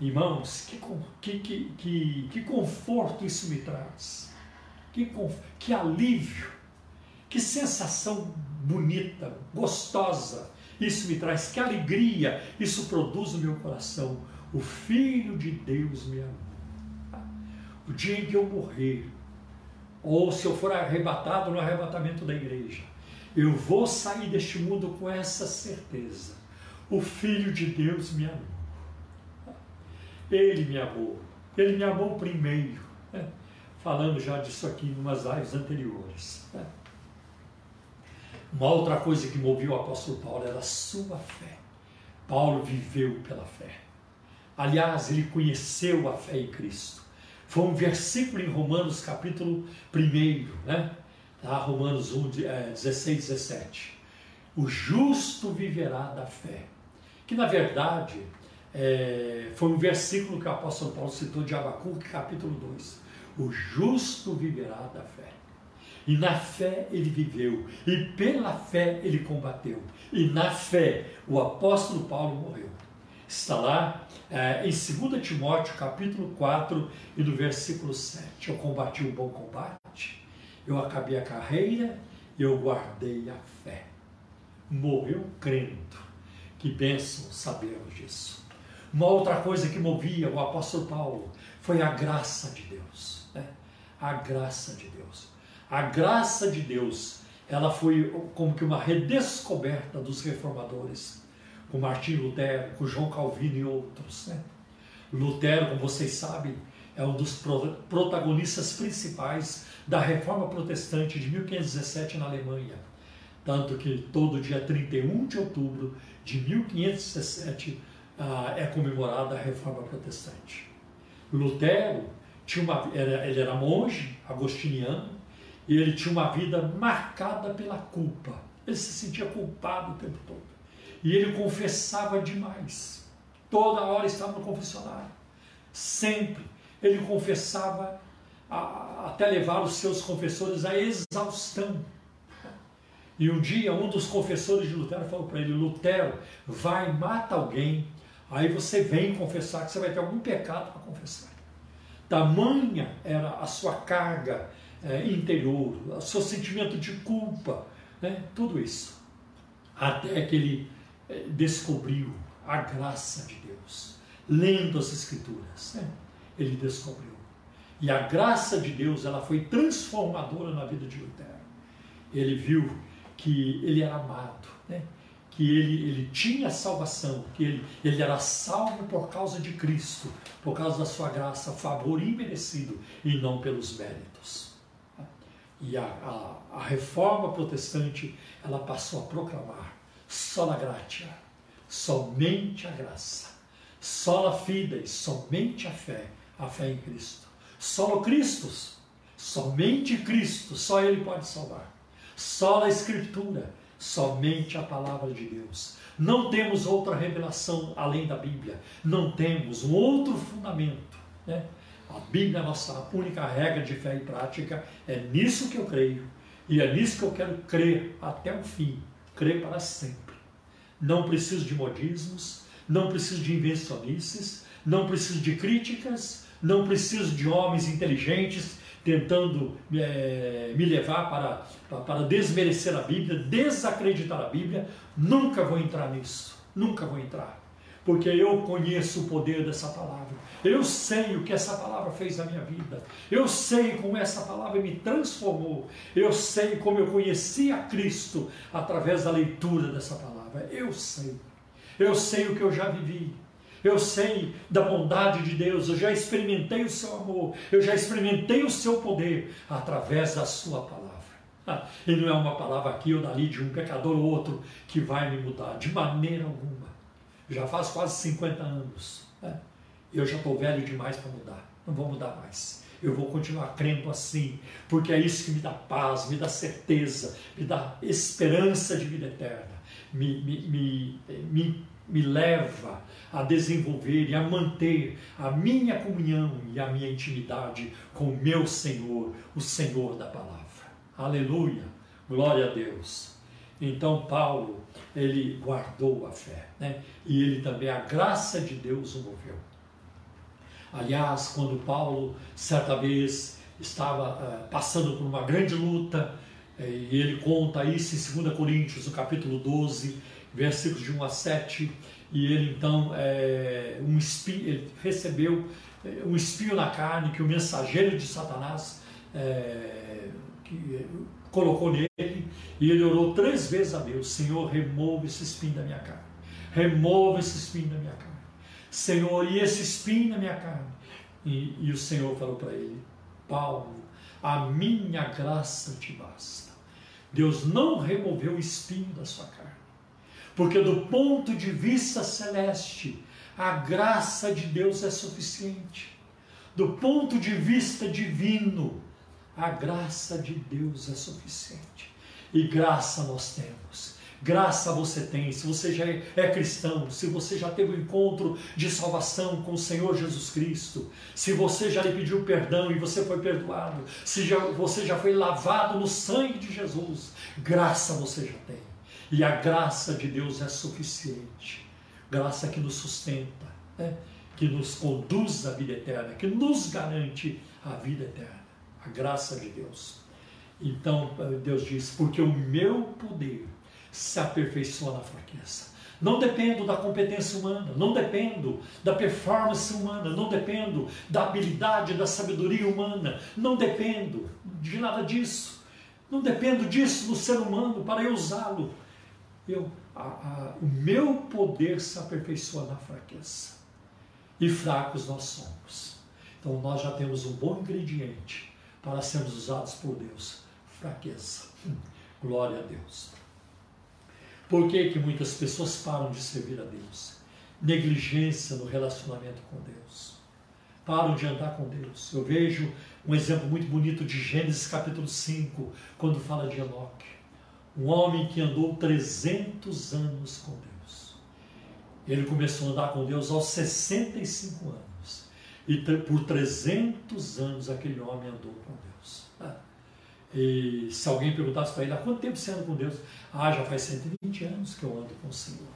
Irmãos, que, que, que, que, que conforto isso me traz. Que, que alívio. Que sensação bonita, gostosa isso me traz. Que alegria isso produz no meu coração. O Filho de Deus me amou. O dia em que eu morrer, ou se eu for arrebatado no arrebatamento da igreja, eu vou sair deste mundo com essa certeza. O Filho de Deus me amou. Ele me amou. Ele me amou primeiro. Né? Falando já disso aqui em umas lives anteriores. Né? Uma outra coisa que moveu o apóstolo Paulo era a sua fé. Paulo viveu pela fé. Aliás, ele conheceu a fé em Cristo. Foi um versículo em Romanos capítulo 1, né? Tá? Romanos 1, 16, 17. O justo viverá da fé. Que na verdade é, foi um versículo que o apóstolo Paulo citou de Abacuque, capítulo 2. O justo viverá da fé. E na fé ele viveu, e pela fé ele combateu, e na fé o apóstolo Paulo morreu está lá é, em 2 Timóteo capítulo 4 e no versículo 7. Eu combati o bom combate, eu acabei a carreira, eu guardei a fé. Morreu crendo. Que bênção sabermos disso. Uma outra coisa que movia o apóstolo Paulo foi a graça de Deus. Né? A graça de Deus. A graça de Deus, ela foi como que uma redescoberta dos reformadores com Martinho Lutero, com João Calvino e outros. Né? Lutero, como vocês sabem, é um dos protagonistas principais da reforma protestante de 1517 na Alemanha. Tanto que todo dia 31 de outubro de 1517 ah, é comemorada a reforma protestante. Lutero tinha uma, era, ele era monge agostiniano e ele tinha uma vida marcada pela culpa Ele se sentia culpado o tempo todo. E ele confessava demais. Toda hora estava no confessionário. Sempre. Ele confessava a, até levar os seus confessores à exaustão. E um dia um dos confessores de Lutero falou para ele: Lutero, vai, mata alguém, aí você vem confessar que você vai ter algum pecado para confessar. Tamanha era a sua carga é, interior, seu sentimento de culpa, né? tudo isso. Até que ele é, descobriu a graça de Deus, lendo as Escrituras, né? ele descobriu. E a graça de Deus ela foi transformadora na vida de Lutero. Ele viu que ele era amado, né? que ele, ele tinha salvação, que ele, ele era salvo por causa de Cristo, por causa da sua graça, favor imerecido e não pelos méritos. E a, a, a reforma protestante ela passou a proclamar sola gratia, somente a graça, sola fide, somente a fé, a fé em Cristo, solo Christus, somente Cristo, só Ele pode salvar, sola Escritura, somente a palavra de Deus. Não temos outra revelação além da Bíblia, não temos um outro fundamento. Né? A Bíblia é a nossa única regra de fé e prática, é nisso que eu creio. E é nisso que eu quero crer até o fim, crer para sempre. Não preciso de modismos, não preciso de invencionices, não preciso de críticas, não preciso de homens inteligentes tentando é, me levar para, para desmerecer a Bíblia, desacreditar a Bíblia. Nunca vou entrar nisso, nunca vou entrar, porque eu conheço o poder dessa palavra. Eu sei o que essa palavra fez na minha vida. Eu sei como essa palavra me transformou. Eu sei como eu conheci a Cristo através da leitura dessa palavra. Eu sei. Eu sei o que eu já vivi. Eu sei da bondade de Deus, eu já experimentei o seu amor, eu já experimentei o seu poder através da sua palavra. Ah, e não é uma palavra aqui ou dali de um pecador ou outro que vai me mudar, de maneira alguma. Já faz quase 50 anos. Né? Eu já estou velho demais para mudar, não vou mudar mais. Eu vou continuar crendo assim, porque é isso que me dá paz, me dá certeza, me dá esperança de vida eterna, me, me, me, me me leva a desenvolver e a manter a minha comunhão e a minha intimidade com o meu Senhor, o Senhor da palavra. Aleluia! Glória a Deus. Então Paulo, ele guardou a fé, né? E ele também a graça de Deus o moveu. Aliás, quando Paulo certa vez estava uh, passando por uma grande luta, uh, e ele conta isso em 2 Coríntios, no capítulo 12, versículos de 1 a 7, e ele então é, um espinho, ele recebeu é, um espinho na carne que o mensageiro de Satanás é, que colocou nele, e ele orou três vezes a Deus: Senhor, remova esse espinho da minha carne, remova esse espinho da minha carne, Senhor, e esse espinho na minha carne. E, e o Senhor falou para ele: Paulo, a minha graça te basta. Deus não removeu o espinho da sua carne porque do ponto de vista celeste, a graça de Deus é suficiente. Do ponto de vista divino, a graça de Deus é suficiente. E graça nós temos. Graça você tem, se você já é cristão, se você já teve um encontro de salvação com o Senhor Jesus Cristo, se você já lhe pediu perdão e você foi perdoado, se já, você já foi lavado no sangue de Jesus, graça você já tem. E a graça de Deus é suficiente. Graça que nos sustenta, né? que nos conduz à vida eterna, que nos garante a vida eterna. A graça de Deus. Então Deus diz: porque o meu poder se aperfeiçoa na fraqueza. Não dependo da competência humana, não dependo da performance humana, não dependo da habilidade, da sabedoria humana, não dependo de nada disso. Não dependo disso no ser humano para eu usá-lo eu, a, a, o meu poder se aperfeiçoa na fraqueza. E fracos nós somos. Então nós já temos um bom ingrediente para sermos usados por Deus: fraqueza. Glória a Deus. Por que, que muitas pessoas param de servir a Deus? Negligência no relacionamento com Deus. Param de andar com Deus. Eu vejo um exemplo muito bonito de Gênesis capítulo 5, quando fala de Enoque Um homem que andou 300 anos com Deus. Ele começou a andar com Deus aos 65 anos. E por 300 anos aquele homem andou com Deus. Né? E se alguém perguntasse para ele, há quanto tempo você anda com Deus? Ah, já faz 120 anos que eu ando com o Senhor.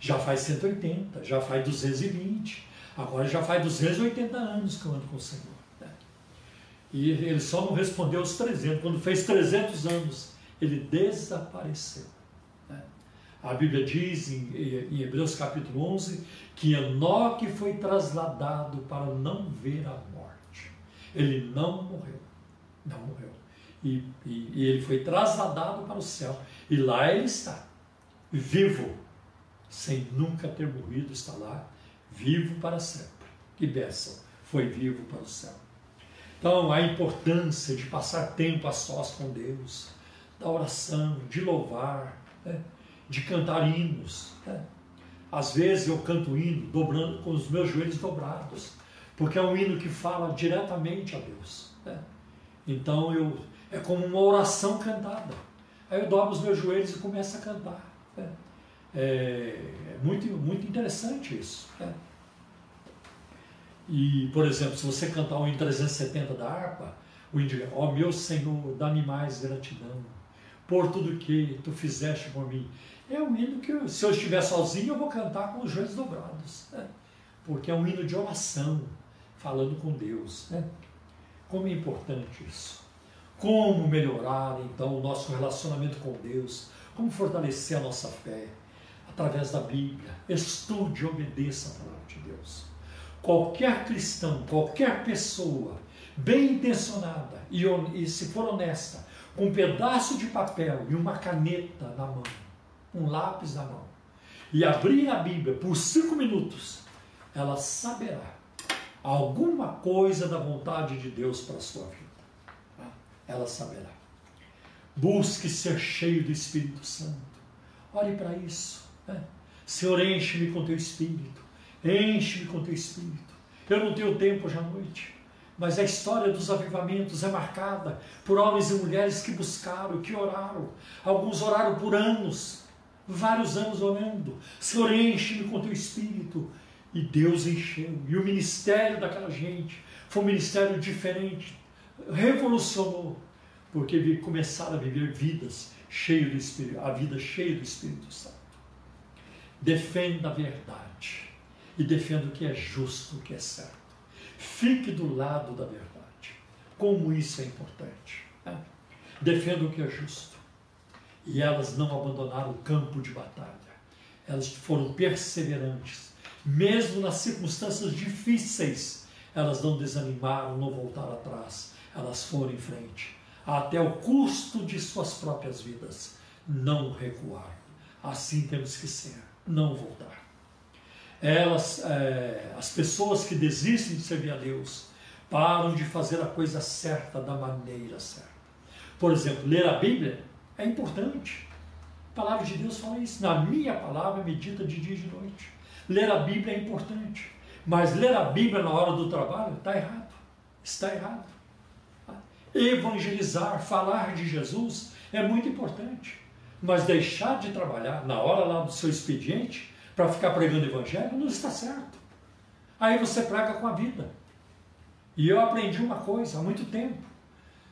Já faz 180, já faz 220. Agora já faz 280 anos que eu ando com o Senhor. Né? E ele só não respondeu os 300. Quando fez 300 anos, ele desapareceu. A Bíblia diz em, em Hebreus capítulo 11 que Enoque foi trasladado para não ver a morte. Ele não morreu. Não morreu. E, e, e ele foi trasladado para o céu. E lá ele está, vivo, sem nunca ter morrido, está lá, vivo para sempre. Que bênção! Foi vivo para o céu. Então, a importância de passar tempo a sós com Deus, da oração, de louvar, né? De cantar hinos. Né? Às vezes eu canto hino dobrando com os meus joelhos dobrados, porque é um hino que fala diretamente a Deus. Né? Então eu é como uma oração cantada. Aí eu dobro os meus joelhos e começo a cantar. Né? É, é, muito, muito interessante isso. Né? E, por exemplo, se você cantar o hino 370 da harpa, o hino ó oh, meu Senhor, dá-me mais gratidão por tudo que tu fizeste por mim. É um hino que, se eu estiver sozinho, eu vou cantar com os joelhos dobrados, né? porque é um hino de oração, falando com Deus. Né? Como é importante isso. Como melhorar, então, o nosso relacionamento com Deus, como fortalecer a nossa fé através da Bíblia. Estude obedeça a palavra de Deus. Qualquer cristão, qualquer pessoa bem intencionada e, e se for honesta, com um pedaço de papel e uma caneta na mão, um lápis na mão, e abrir a Bíblia por cinco minutos, ela saberá alguma coisa da vontade de Deus para a sua vida. Ela saberá. Busque ser cheio do Espírito Santo. Olhe para isso. Né? Senhor, enche-me com teu Espírito. Enche-me com teu Espírito. Eu não tenho tempo hoje à noite mas a história dos avivamentos é marcada por homens e mulheres que buscaram, que oraram. Alguns oraram por anos, vários anos orando. Senhor, enche-me com teu espírito. E Deus encheu. E o ministério daquela gente foi um ministério diferente, revolucionou, porque começaram a viver vidas cheias do Espírito, a vida cheia do Espírito Santo. Defenda a verdade e defenda o que é justo, o que é certo. Fique do lado da verdade. Como isso é importante. Né? Defenda o que é justo. E elas não abandonaram o campo de batalha. Elas foram perseverantes. Mesmo nas circunstâncias difíceis, elas não desanimaram, não voltaram atrás. Elas foram em frente. Até o custo de suas próprias vidas. Não recuar. Assim temos que ser. Não voltar elas, é, as pessoas que desistem de servir a Deus, param de fazer a coisa certa da maneira certa. Por exemplo, ler a Bíblia é importante. A palavra de Deus fala isso. Na minha palavra, medita de dia e de noite. Ler a Bíblia é importante. Mas ler a Bíblia na hora do trabalho está errado. Está errado. Evangelizar, falar de Jesus é muito importante. Mas deixar de trabalhar na hora lá do seu expediente para ficar pregando o evangelho, não está certo. Aí você prega com a vida. E eu aprendi uma coisa há muito tempo.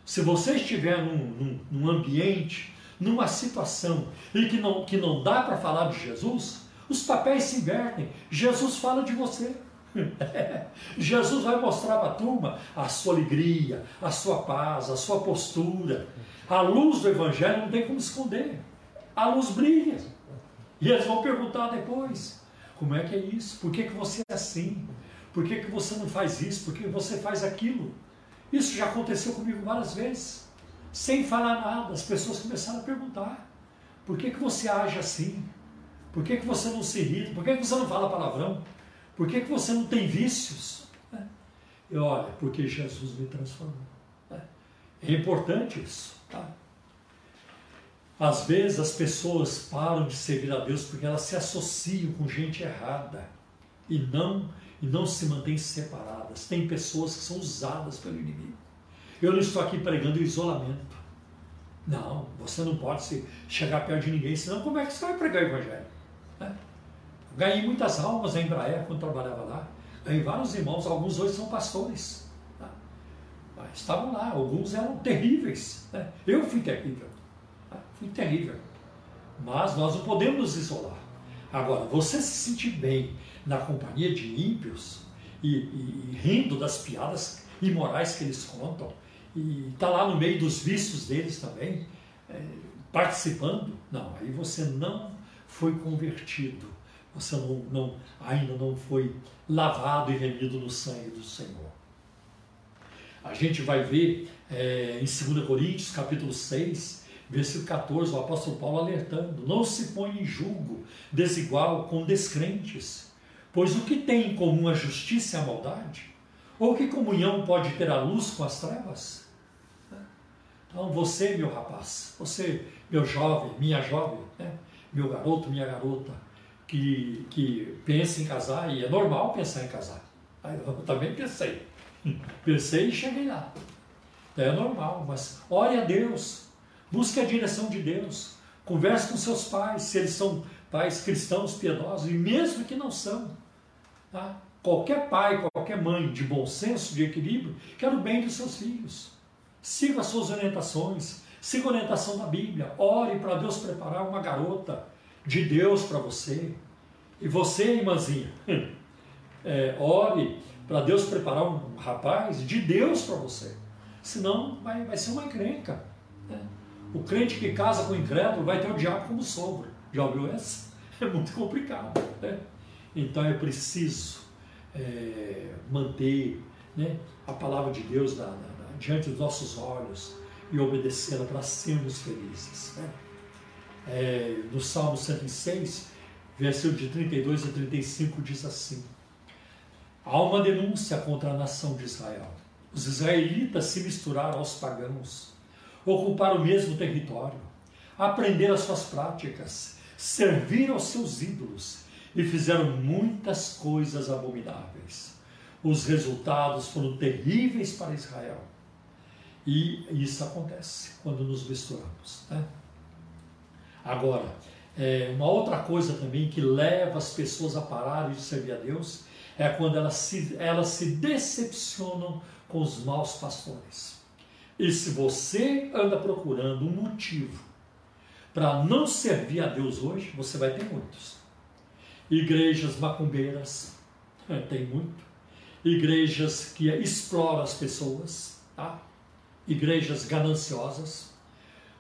Se você estiver num, num, num ambiente, numa situação e que não, que não dá para falar de Jesus, os papéis se invertem. Jesus fala de você. <laughs> Jesus vai mostrar para a turma a sua alegria, a sua paz, a sua postura. A luz do Evangelho não tem como esconder. A luz brilha. E eles vão perguntar depois: como é que é isso? Por que, que você é assim? Por que, que você não faz isso? Por que você faz aquilo? Isso já aconteceu comigo várias vezes. Sem falar nada, as pessoas começaram a perguntar: por que, que você age assim? Por que, que você não se irrita? Por que, que você não fala palavrão? Por que, que você não tem vícios? E olha, porque Jesus me transformou. É importante isso. Tá? Às vezes as pessoas param de servir a Deus porque elas se associam com gente errada e não e não se mantêm separadas. Tem pessoas que são usadas pelo inimigo. Eu não estou aqui pregando isolamento. Não, você não pode se chegar perto de ninguém, senão como é que você vai pregar o Evangelho? Né? Ganhei muitas almas na Embraer quando trabalhava lá. Ganhei vários irmãos, alguns hoje são pastores. Né? Estavam lá, alguns eram terríveis. Né? Eu fui terrível. Né? Fui terrível. Mas nós não podemos nos isolar. Agora, você se sentir bem na companhia de ímpios e, e, e rindo das piadas imorais que eles contam, e está lá no meio dos vícios deles também, é, participando, não, aí você não foi convertido, você não, não, ainda não foi lavado e remido no sangue do Senhor. A gente vai ver é, em 2 Coríntios, capítulo 6, versículo 14, o apóstolo Paulo alertando: não se põe em julgo desigual com descrentes, pois o que tem em comum a justiça e a maldade? Ou que comunhão pode ter a luz com as trevas? Então, você, meu rapaz, você, meu jovem, minha jovem, né? meu garoto, minha garota, que, que pensa em casar, e é normal pensar em casar. Eu também pensei. <laughs> Pensei e cheguei lá. É normal, mas ore a Deus, busque a direção de Deus, converse com seus pais, se eles são pais cristãos piedosos, e mesmo que não são. Tá? Qualquer pai, qualquer mãe de bom senso, de equilíbrio, quer o bem dos seus filhos. Siga as suas orientações, siga a orientação da Bíblia, ore para Deus preparar uma garota de Deus para você. E você, irmãzinha, <laughs> é, ore para Deus preparar um rapaz de Deus para você. Senão vai, vai ser uma encrenca. Né? O crente que casa com o incrédulo vai ter o diabo como sogro. Já ouviu essa? <laughs> É muito complicado. Né? Então é preciso é, manter né, a palavra de Deus da, da diante dos nossos olhos e obedecê-la para sermos felizes. Né? É, no Salmo 106, versículo de 32 a 35, diz assim: Há uma denúncia contra a nação de Israel. Os israelitas se misturaram aos pagãos, ocuparam o mesmo território, aprenderam as suas práticas, serviram aos seus ídolos e fizeram muitas coisas abomináveis. Os resultados foram terríveis para Israel e isso acontece quando nos misturamos. Né? Agora, é, uma outra coisa também que leva as pessoas a pararem de servir a Deus é quando elas se, elas se decepcionam com os maus pastores. E se você anda procurando um motivo para não servir a Deus hoje, você vai ter muitos. Igrejas macumbeiras, é, tem muito. Igrejas que exploram as pessoas, tá? Igrejas gananciosas.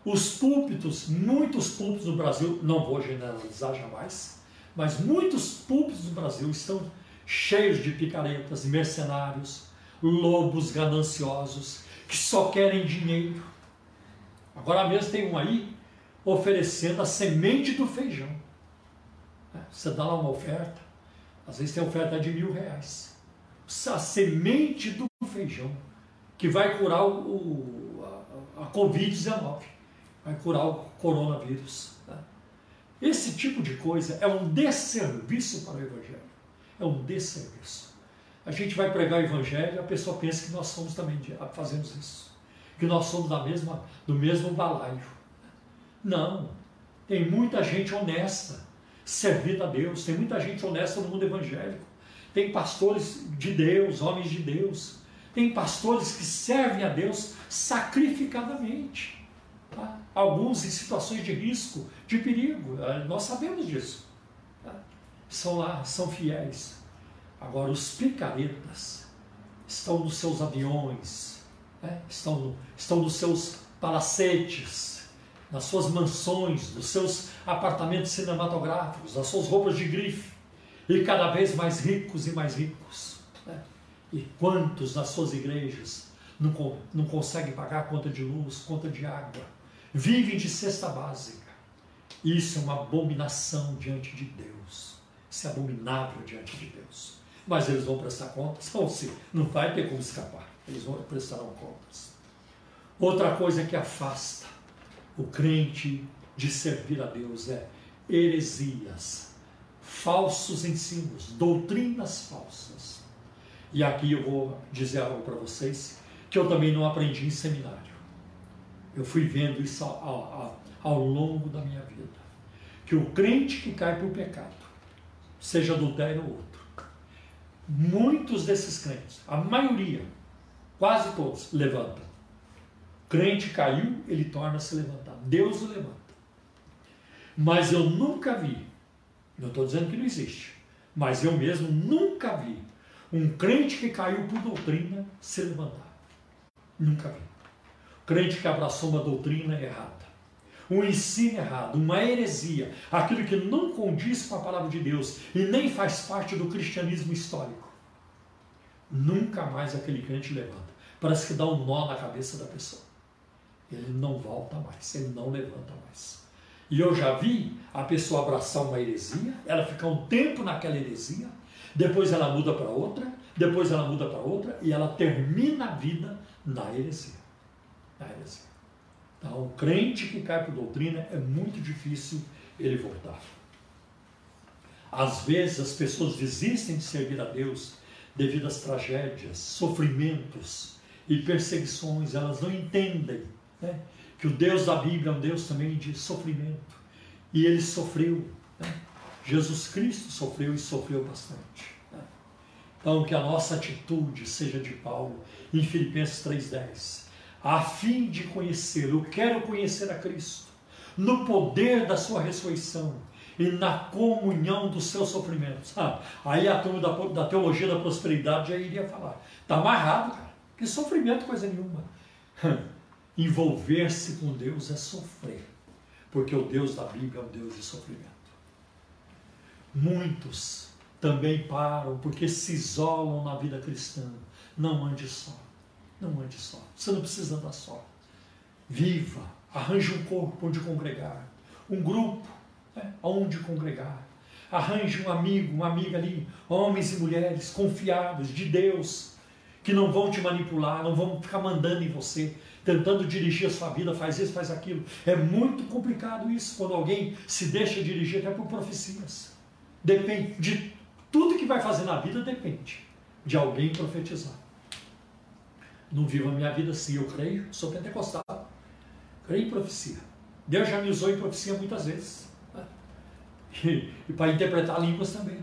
Os púlpitos, muitos púlpitos no Brasil, não vou generalizar jamais, mas muitos púlpitos no Brasil estão cheios de picaretas, mercenários, lobos gananciosos que só querem dinheiro. Agora mesmo tem um aí oferecendo a semente do feijão. É, você dá lá uma oferta, às vezes tem oferta de mil reais. A semente do feijão que vai curar o, a, a Covid-19, vai curar o coronavírus. Né? Esse tipo de coisa é um desserviço para o Evangelho. É um desserviço. A gente vai pregar o Evangelho e a pessoa pensa que nós somos também fazemos isso. Que nós somos da mesma, do mesmo balaio. Não. Tem muita gente honesta, servindo a Deus. Tem muita gente honesta no mundo evangélico. Tem pastores de Deus, homens de Deus, tem pastores que servem a Deus sacrificadamente. Tá? Alguns em situações de risco, de perigo. Eh, nós sabemos disso. Tá? São lá, são fiéis. Agora, os picaretas estão nos seus aviões, né? estão, estão nos seus palacetes, nas suas mansões, nos seus apartamentos cinematográficos, nas suas roupas de grife, e cada vez mais ricos e mais ricos. E quantos nas suas igrejas não, não conseguem pagar conta de luz, conta de água, vivem de cesta básica. Isso é uma abominação diante de Deus. Isso é abominável diante de Deus. Mas eles vão prestar contas? Não, sim, não vai ter como escapar. Eles vão prestarão contas. Outra coisa que afasta o crente de servir a Deus é heresias, falsos ensinos, doutrinas falsas. E aqui eu vou dizer algo para vocês que eu também não aprendi em seminário. Eu fui vendo isso ao, ao, ao longo da minha vida. Que o crente que cai para o pecado, seja adultério ou outro, muitos desses crentes, a maioria, quase todos, levantam. Crente caiu, ele torna a se levantar. Deus o levanta. Mas eu nunca vi, não estou dizendo que não existe, mas eu mesmo nunca vi um crente que caiu por doutrina se levantar. Nunca vi. Crente que abraçou uma doutrina errada, um ensino errado, uma heresia, aquilo que não condiz com a palavra de Deus e nem faz parte do cristianismo histórico. Nunca mais aquele crente levanta. Parece que dá um nó na cabeça da pessoa. Ele não volta mais, ele não levanta mais. E eu já vi a pessoa abraçar uma heresia, ela ficar um tempo naquela heresia, depois ela muda para outra, depois ela muda para outra e ela termina a vida na heresia. Na heresia. Então, o crente que cai por doutrina é muito difícil ele voltar. Às vezes as pessoas desistem de servir a Deus devido às tragédias, sofrimentos e perseguições, elas não entendem né, que o Deus da Bíblia é um Deus também de sofrimento. E ele sofreu. Né? Jesus Cristo sofreu e sofreu bastante. Né? Então, que a nossa atitude seja de Paulo em Filipenses 3,10, a fim de conhecer, eu quero conhecer a Cristo, no poder da sua ressurreição e na comunhão dos seus sofrimentos. Ah, aí a turma da, da, teologia da prosperidade já iria falar. Está amarrado, cara. Que sofrimento, coisa nenhuma. <laughs> Envolver-se com Deus é sofrer. Porque o Deus da Bíblia é um Deus de sofrimento. Muitos também param porque se isolam na vida cristã. Não ande só. Não ande só. Você não precisa andar só. Viva. Arranje um corpo onde congregar. Um grupo né, onde congregar. Arranje um amigo, uma amiga ali, homens e mulheres confiáveis de Deus, que não vão te manipular, não vão ficar mandando em você, tentando dirigir a sua vida, faz isso, faz aquilo. É muito complicado isso, quando alguém se deixa dirigir até por profecias. Depende de tudo que vai fazer na vida, depende de alguém profetizar. Não vivo a minha vida assim, eu creio, sou pentecostal. Creio em profecia. Deus já me usou em profecia muitas vezes e, e para interpretar línguas também.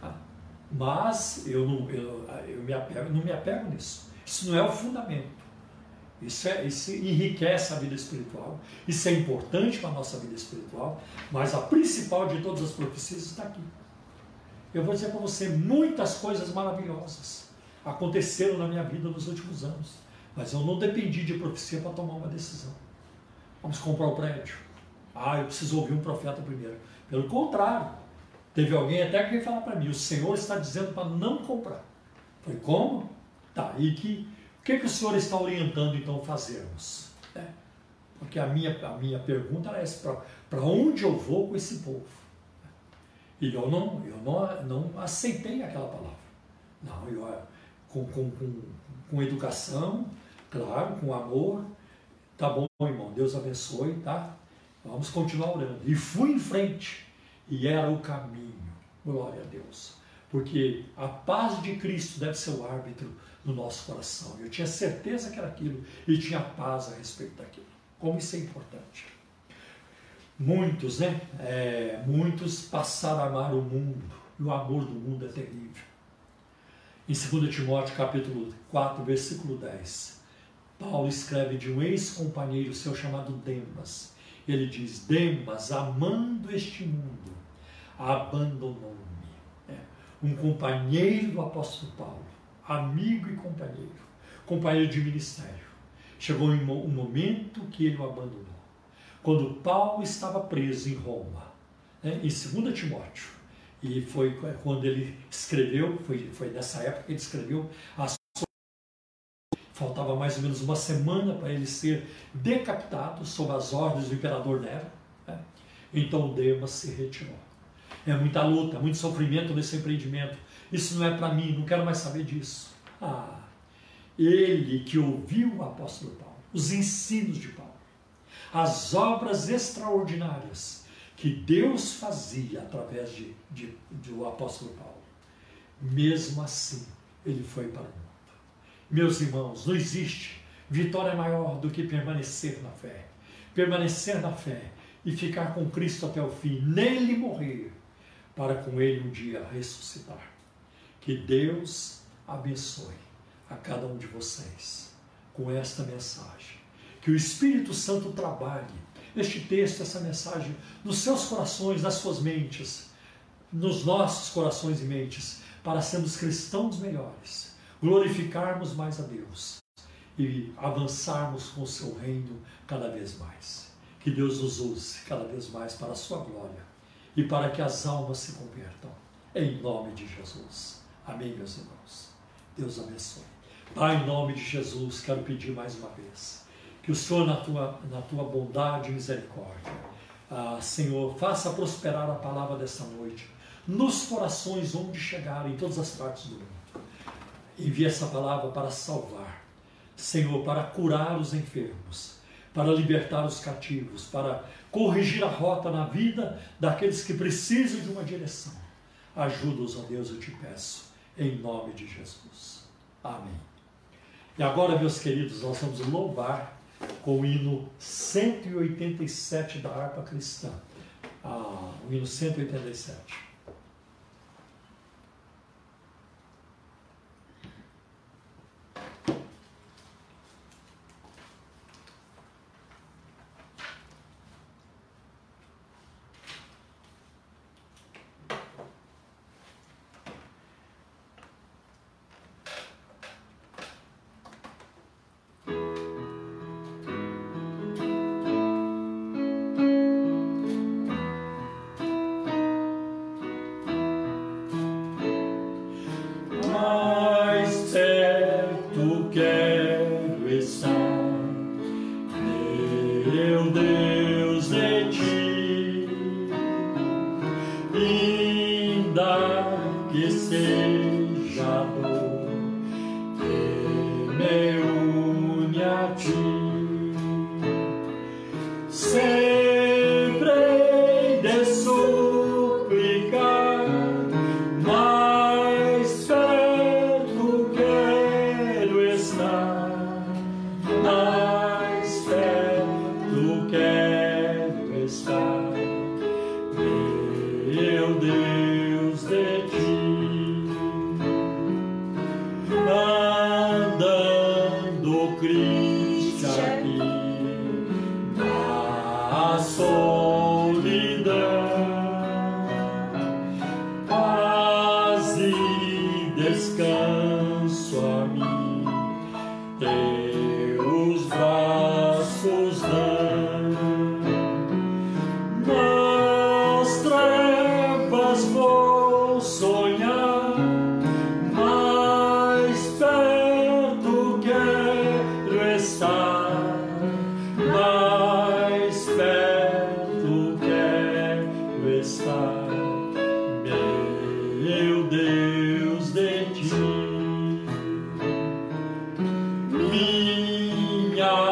Tá? Mas eu não, eu, eu me apego, não me apego nisso. Isso não é o fundamento. Isso, é, isso enriquece a vida espiritual. Isso é importante para a nossa vida espiritual. Mas a principal de todas as profecias está aqui. Eu vou dizer para você: muitas coisas maravilhosas aconteceram na minha vida nos últimos anos. Mas eu não dependi de profecia para tomar uma decisão. Vamos comprar o prédio. Ah, eu preciso ouvir um profeta primeiro. Pelo contrário, teve alguém até que veio falar para mim: o Senhor está dizendo para não comprar. Falei, como? Tá, e que, que, que o Senhor está orientando então fazermos? É, porque a minha, a minha pergunta era essa: para onde eu vou com esse povo? E eu não, eu não, não aceitei aquela palavra. Não, eu, com, com, com, com educação, claro, com amor. Tá bom, irmão, Deus abençoe, tá? Vamos continuar orando. E fui em frente. E era o caminho. Glória a Deus. Porque a paz de Cristo deve ser o árbitro no nosso coração. Eu tinha certeza que era aquilo e tinha paz a respeito daquilo. Como isso é importante. Muitos, né? É, muitos passaram a amar o mundo. E o amor do mundo é terrível. Em 2 Timóteo capítulo 4, versículo 10, Paulo escreve de um ex-companheiro seu chamado Demas ele diz: Demas, amando este mundo, abandonou-me. É, um companheiro do apóstolo Paulo, amigo e companheiro, companheiro de ministério. Chegou um momento que ele o abandonou. Quando Paulo estava preso em Roma, né, em 2 Timóteo, e foi quando ele escreveu, foi, foi nessa época que ele escreveu as Faltava mais ou menos uma semana para ele ser decapitado sob as ordens do imperador Nero. Né? Então Demas se retirou. É muita luta, muito sofrimento nesse empreendimento. Isso não é para mim, não quero mais saber disso. Ah, ele que ouviu o apóstolo Paulo, os ensinos de Paulo, as obras extraordinárias que Deus fazia através de, de, do apóstolo Paulo, mesmo assim ele foi para o mundo. Meus irmãos, não existe Vitória maior do que permanecer na fé. Permanecer na fé e ficar com Cristo até o fim, nele morrer, para com ele um dia ressuscitar. Que Deus abençoe a cada um de vocês com esta mensagem. Que o Espírito Santo trabalhe este texto, essa mensagem nos seus corações, nas suas mentes, nos nossos corações e mentes, para sermos cristãos melhores, glorificarmos mais a Deus e avançarmos com o seu reino cada vez mais. Que Deus nos use cada vez mais para a sua glória e para que as almas se convertam. Em nome de Jesus. Amém, meus irmãos. Deus abençoe. Pai, em nome de Jesus, quero pedir mais uma vez que o Senhor, na tua, na tua bondade e misericórdia, ah, Senhor, faça prosperar a palavra desta noite nos corações onde chegar, em todas as partes do mundo. Envie essa palavra para salvar, Senhor, para curar os enfermos, para libertar os cativos, para corrigir a rota na vida daqueles que precisam de uma direção. Ajuda-os, ó Deus, eu te peço, em nome de Jesus. Amém. E agora, meus queridos, nós vamos louvar com o hino 187 da harpa cristã. Ah, o hino 187. Yeah.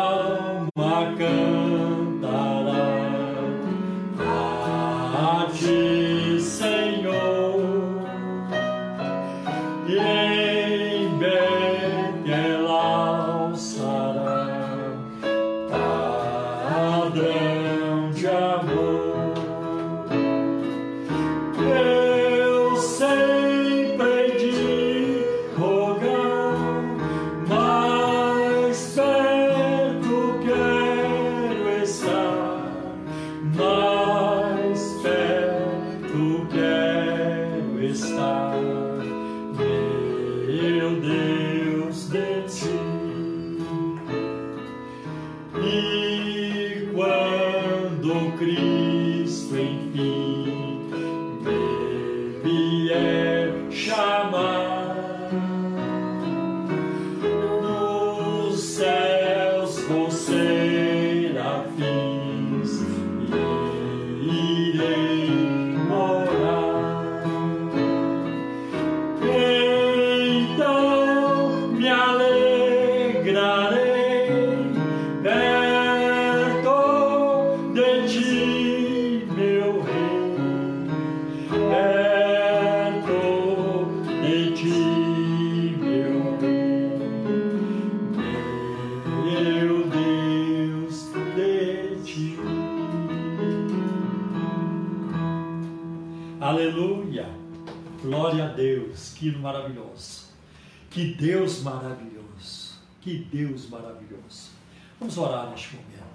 Maravilhoso. Vamos orar neste momento.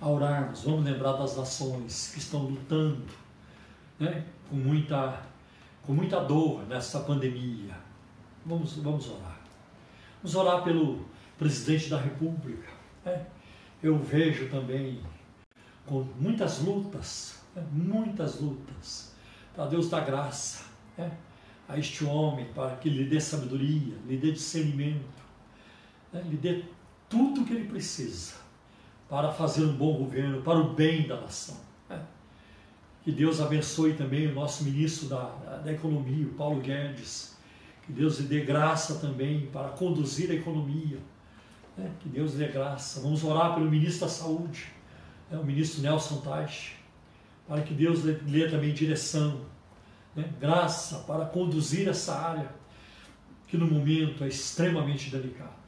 A orarmos, vamos lembrar das nações que estão lutando né, com, muita, com muita dor nessa pandemia. Vamos, vamos orar. Vamos orar pelo presidente da República. Né? Eu vejo também com muitas lutas, né, muitas lutas, para Deus dar graça né, a este homem, para que lhe dê sabedoria, lhe dê discernimento, né, lhe dê tudo o que ele precisa para fazer um bom governo, para o bem da nação. Né. Que Deus abençoe também o nosso ministro da, da Economia, o Paulo Guedes. Que Deus lhe dê graça também para conduzir a economia. Né. Que Deus lhe dê graça. Vamos orar pelo ministro da Saúde, né, o ministro Nelson Teich, para que Deus lhe dê também direção, né, graça para conduzir essa área que no momento é extremamente delicada.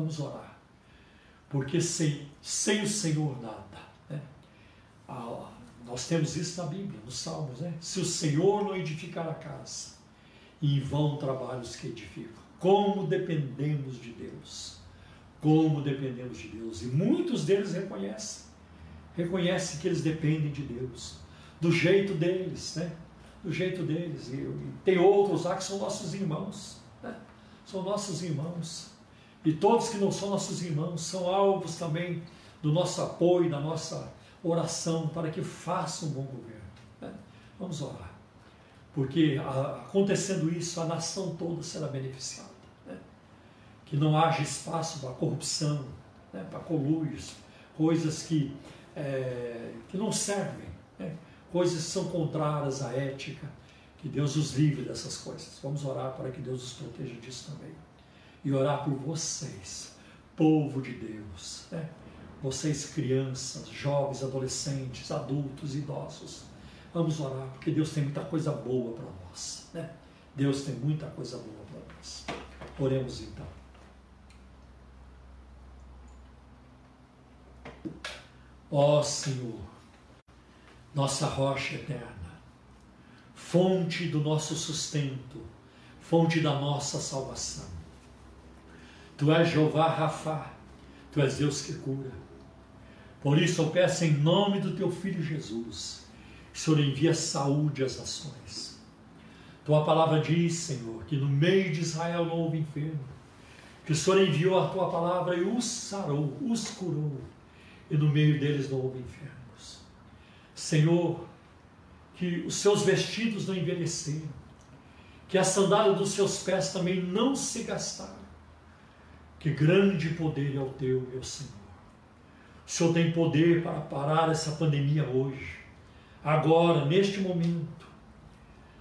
Vamos orar porque sem, sem o Senhor nada. Né? Ah, nós temos isso na Bíblia, nos Salmos. Né? Se o Senhor não edificar a casa, em vão trabalhos que edificam. Como dependemos de Deus. Como dependemos de Deus. E muitos deles reconhecem. Reconhecem que eles dependem de Deus. Do jeito deles, né? Do jeito deles. E, tem outros lá que são nossos irmãos. Né? São nossos irmãos. E todos que não são nossos irmãos são alvos também do nosso apoio, da nossa oração para que façam um bom governo. Né? Vamos orar. Porque acontecendo isso, a nação toda será beneficiada. Né? Que não haja espaço para corrupção, né? para colúrios, coisas que, é, que não servem, né? coisas que são contrárias à ética. Que Deus os livre dessas coisas. Vamos orar para que Deus os proteja disso também e orar por vocês, povo de Deus, né? vocês crianças, jovens, adolescentes, adultos, idosos. Vamos orar, porque Deus tem muita coisa boa para nós. Né? Deus tem muita coisa boa para nós. Oremos então. Ó Senhor, nossa rocha eterna, fonte do nosso sustento, fonte da nossa salvação. Tu és Jeová Rafá, Tu és Deus que cura. Por isso eu peço em nome do Teu Filho Jesus, que o Senhor envie saúde às nações. Tua palavra diz, Senhor, que no meio de Israel não houve enfermo, que o Senhor enviou a Tua palavra e os sarou, os curou, e no meio deles não houve enfermos. Senhor, que os seus vestidos não envelheceram, que a sandália dos seus pés também não se gastaram, que grande poder é o teu, meu Senhor. O Senhor tem poder para parar essa pandemia hoje, agora, neste momento.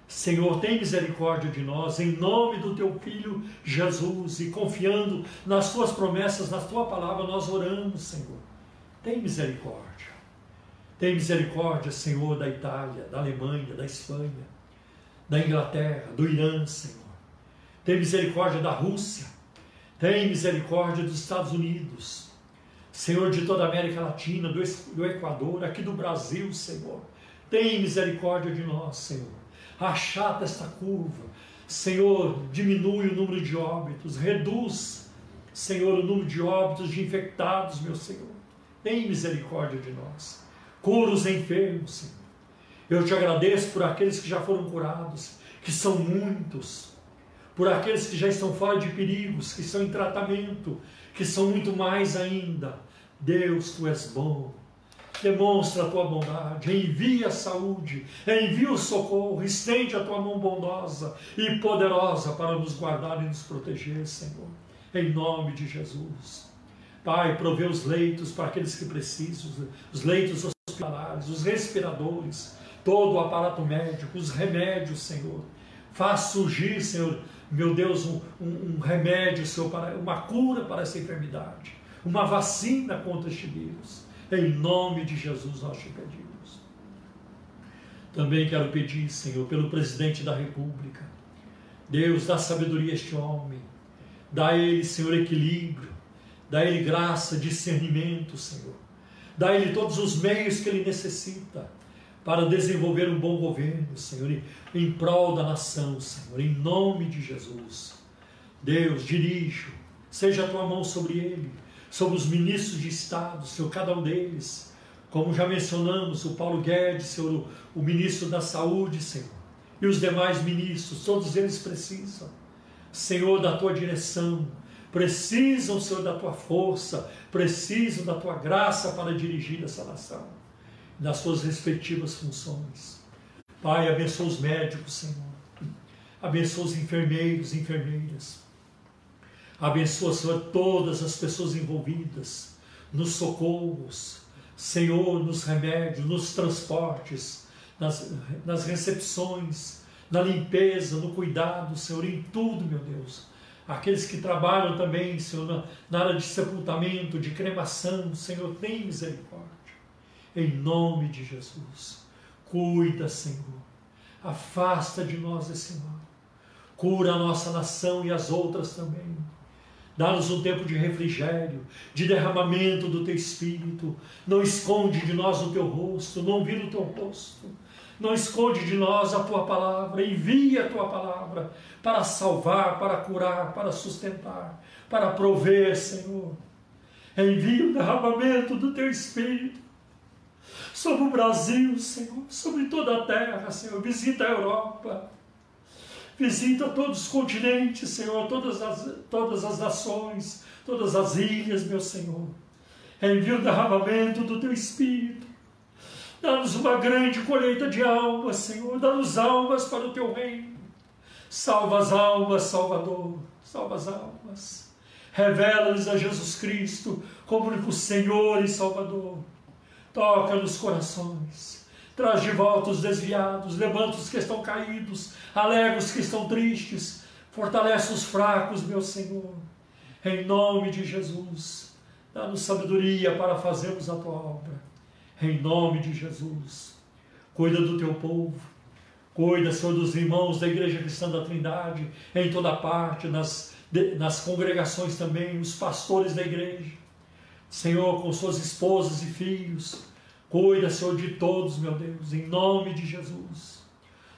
Senhor, tem misericórdia de nós, em nome do teu Filho Jesus, e confiando nas tuas promessas, na tua palavra, nós oramos, Senhor. Tem misericórdia. Tem misericórdia, Senhor, da Itália, da Alemanha, da Espanha, da Inglaterra, do Irã, Senhor. Tem misericórdia da Rússia. Tem misericórdia dos Estados Unidos, Senhor, de toda a América Latina, do, do Equador, aqui do Brasil, Senhor. Tem misericórdia de nós, Senhor. Achata esta curva. Senhor, diminui o número de óbitos, reduz, Senhor, o número de óbitos de infectados, meu Senhor. Tem misericórdia de nós. Cura os enfermos, Senhor. Eu te agradeço por aqueles que já foram curados, que são muitos por aqueles que já estão fora de perigos, que estão em tratamento, que são muito mais ainda. Deus, tu és bom. Demonstra a tua bondade, envia a saúde, envia o socorro, estende a tua mão bondosa e poderosa para nos guardar e nos proteger, Senhor. Em nome de Jesus. Pai, provê os leitos para aqueles que precisam, os leitos hospitalares, os respiradores, todo o aparato médico, os remédios, Senhor. Faz surgir, Senhor, meu Deus, um, um, um remédio, Senhor, para, uma cura para essa enfermidade, uma vacina contra este vírus. Em nome de Jesus nós te pedimos. Também quero pedir, Senhor, pelo presidente da República. Deus, dá sabedoria a este homem. Dá a ele, Senhor, equilíbrio. Dá a ele graça, discernimento, Senhor. Dá a ele todos os meios que ele necessita para desenvolver um bom governo, Senhor, em prol da nação, Senhor, em nome de Jesus. Deus, dirige, seja a tua mão sobre ele, sobre os ministros de Estado, Senhor, cada um deles. Como já mencionamos, o Paulo Guedes, Senhor, o ministro da Saúde, Senhor, e os demais ministros, todos eles precisam, Senhor, da tua direção, precisam, Senhor, da tua força, precisam da tua graça para dirigir essa nação, nas suas respectivas funções. Pai, abençoa os médicos, Senhor, abençoa os enfermeiros, enfermeiras, abençoa, Senhor, todas as pessoas envolvidas nos socorros, Senhor, nos remédios, nos transportes, nas, nas recepções, na limpeza, no cuidado, Senhor, em tudo, meu Deus aqueles que trabalham também, Senhor, na, na área de sepultamento, de cremação, Senhor, tem misericórdia. Em nome de Jesus. Cuida, Senhor. Afasta de nós esse mal. Cura a nossa nação e as outras também. Dá-nos um tempo de refrigério, de derramamento do teu espírito. Não esconde de nós o teu rosto, não vira o teu rosto não esconde de nós a tua palavra, envia a tua palavra para salvar, para curar, para sustentar, para prover, Senhor. Envia o derramamento do teu Espírito sobre o Brasil, Senhor, sobre toda a terra, Senhor. Visita a Europa, visita todos os continentes, Senhor, todas as, todas as nações, todas as ilhas, meu Senhor. Envia o derramamento do teu Espírito Dá-nos uma grande colheita de almas, Senhor. Dá-nos almas para o teu reino. Salva as almas, Salvador. Salva as almas. Revela-nos a Jesus Cristo como único Senhor e Salvador. Toca nos corações. Traz de volta os desviados. Levanta os que estão caídos. Alegra os que estão tristes. Fortalece os fracos, meu Senhor. Em nome de Jesus. Dá-nos sabedoria para fazermos a tua obra em nome de Jesus. Cuida do teu povo, cuida, Senhor, dos irmãos da Igreja Cristã da Trindade, em toda parte, nas, nas congregações também, os pastores da igreja. Senhor, com suas esposas e filhos, cuida, Senhor, de todos, meu Deus, em nome de Jesus.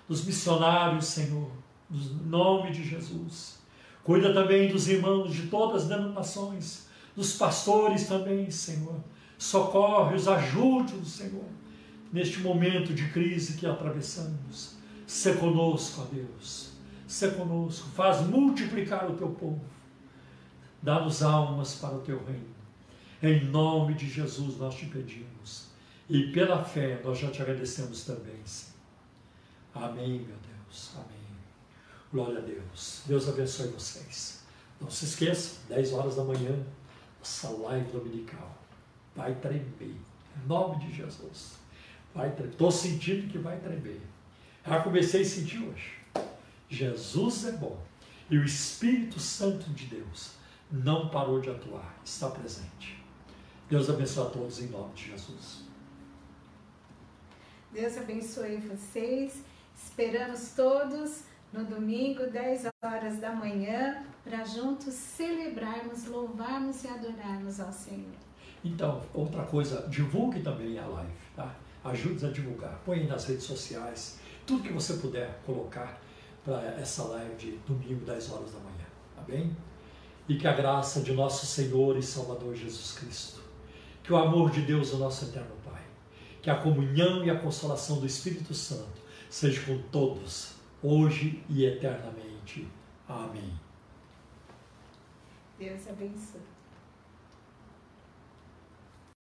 Dos missionários, Senhor, em nome de Jesus. Cuida também dos irmãos de todas as denominações, dos pastores também, Senhor socorre-os, ajude-os, Senhor, neste momento de crise que atravessamos. Se conosco, ó Deus, se conosco, faz multiplicar o teu povo, dá-nos almas para o teu reino. Em nome de Jesus nós te pedimos. E pela fé nós já te agradecemos também, Senhor. Amém, meu Deus. Amém. Glória a Deus. Deus abençoe vocês. Não se esqueça, 10 horas da manhã, essa live dominical vai tremer. Em nome de Jesus. Vai tremer. Estou sentindo que vai tremer. Já comecei a sentir hoje. Jesus é bom. E o Espírito Santo de Deus não parou de atuar, está presente. Deus abençoe a todos em nome de Jesus. Deus abençoe vocês. Esperamos todos no domingo, 10 horas da manhã, para juntos celebrarmos, louvarmos e adorarmos ao Senhor. Então, outra coisa, divulgue também a live, tá? Ajude a divulgar, põe nas redes sociais, tudo que você puder colocar para essa live de domingo, 10 horas da manhã, tá bem? E que a graça de nosso Senhor e Salvador Jesus Cristo, que o amor de Deus, o nosso eterno Pai, que a comunhão e a consolação do Espírito Santo seja com todos, hoje e eternamente. Amém. Deus abençoe.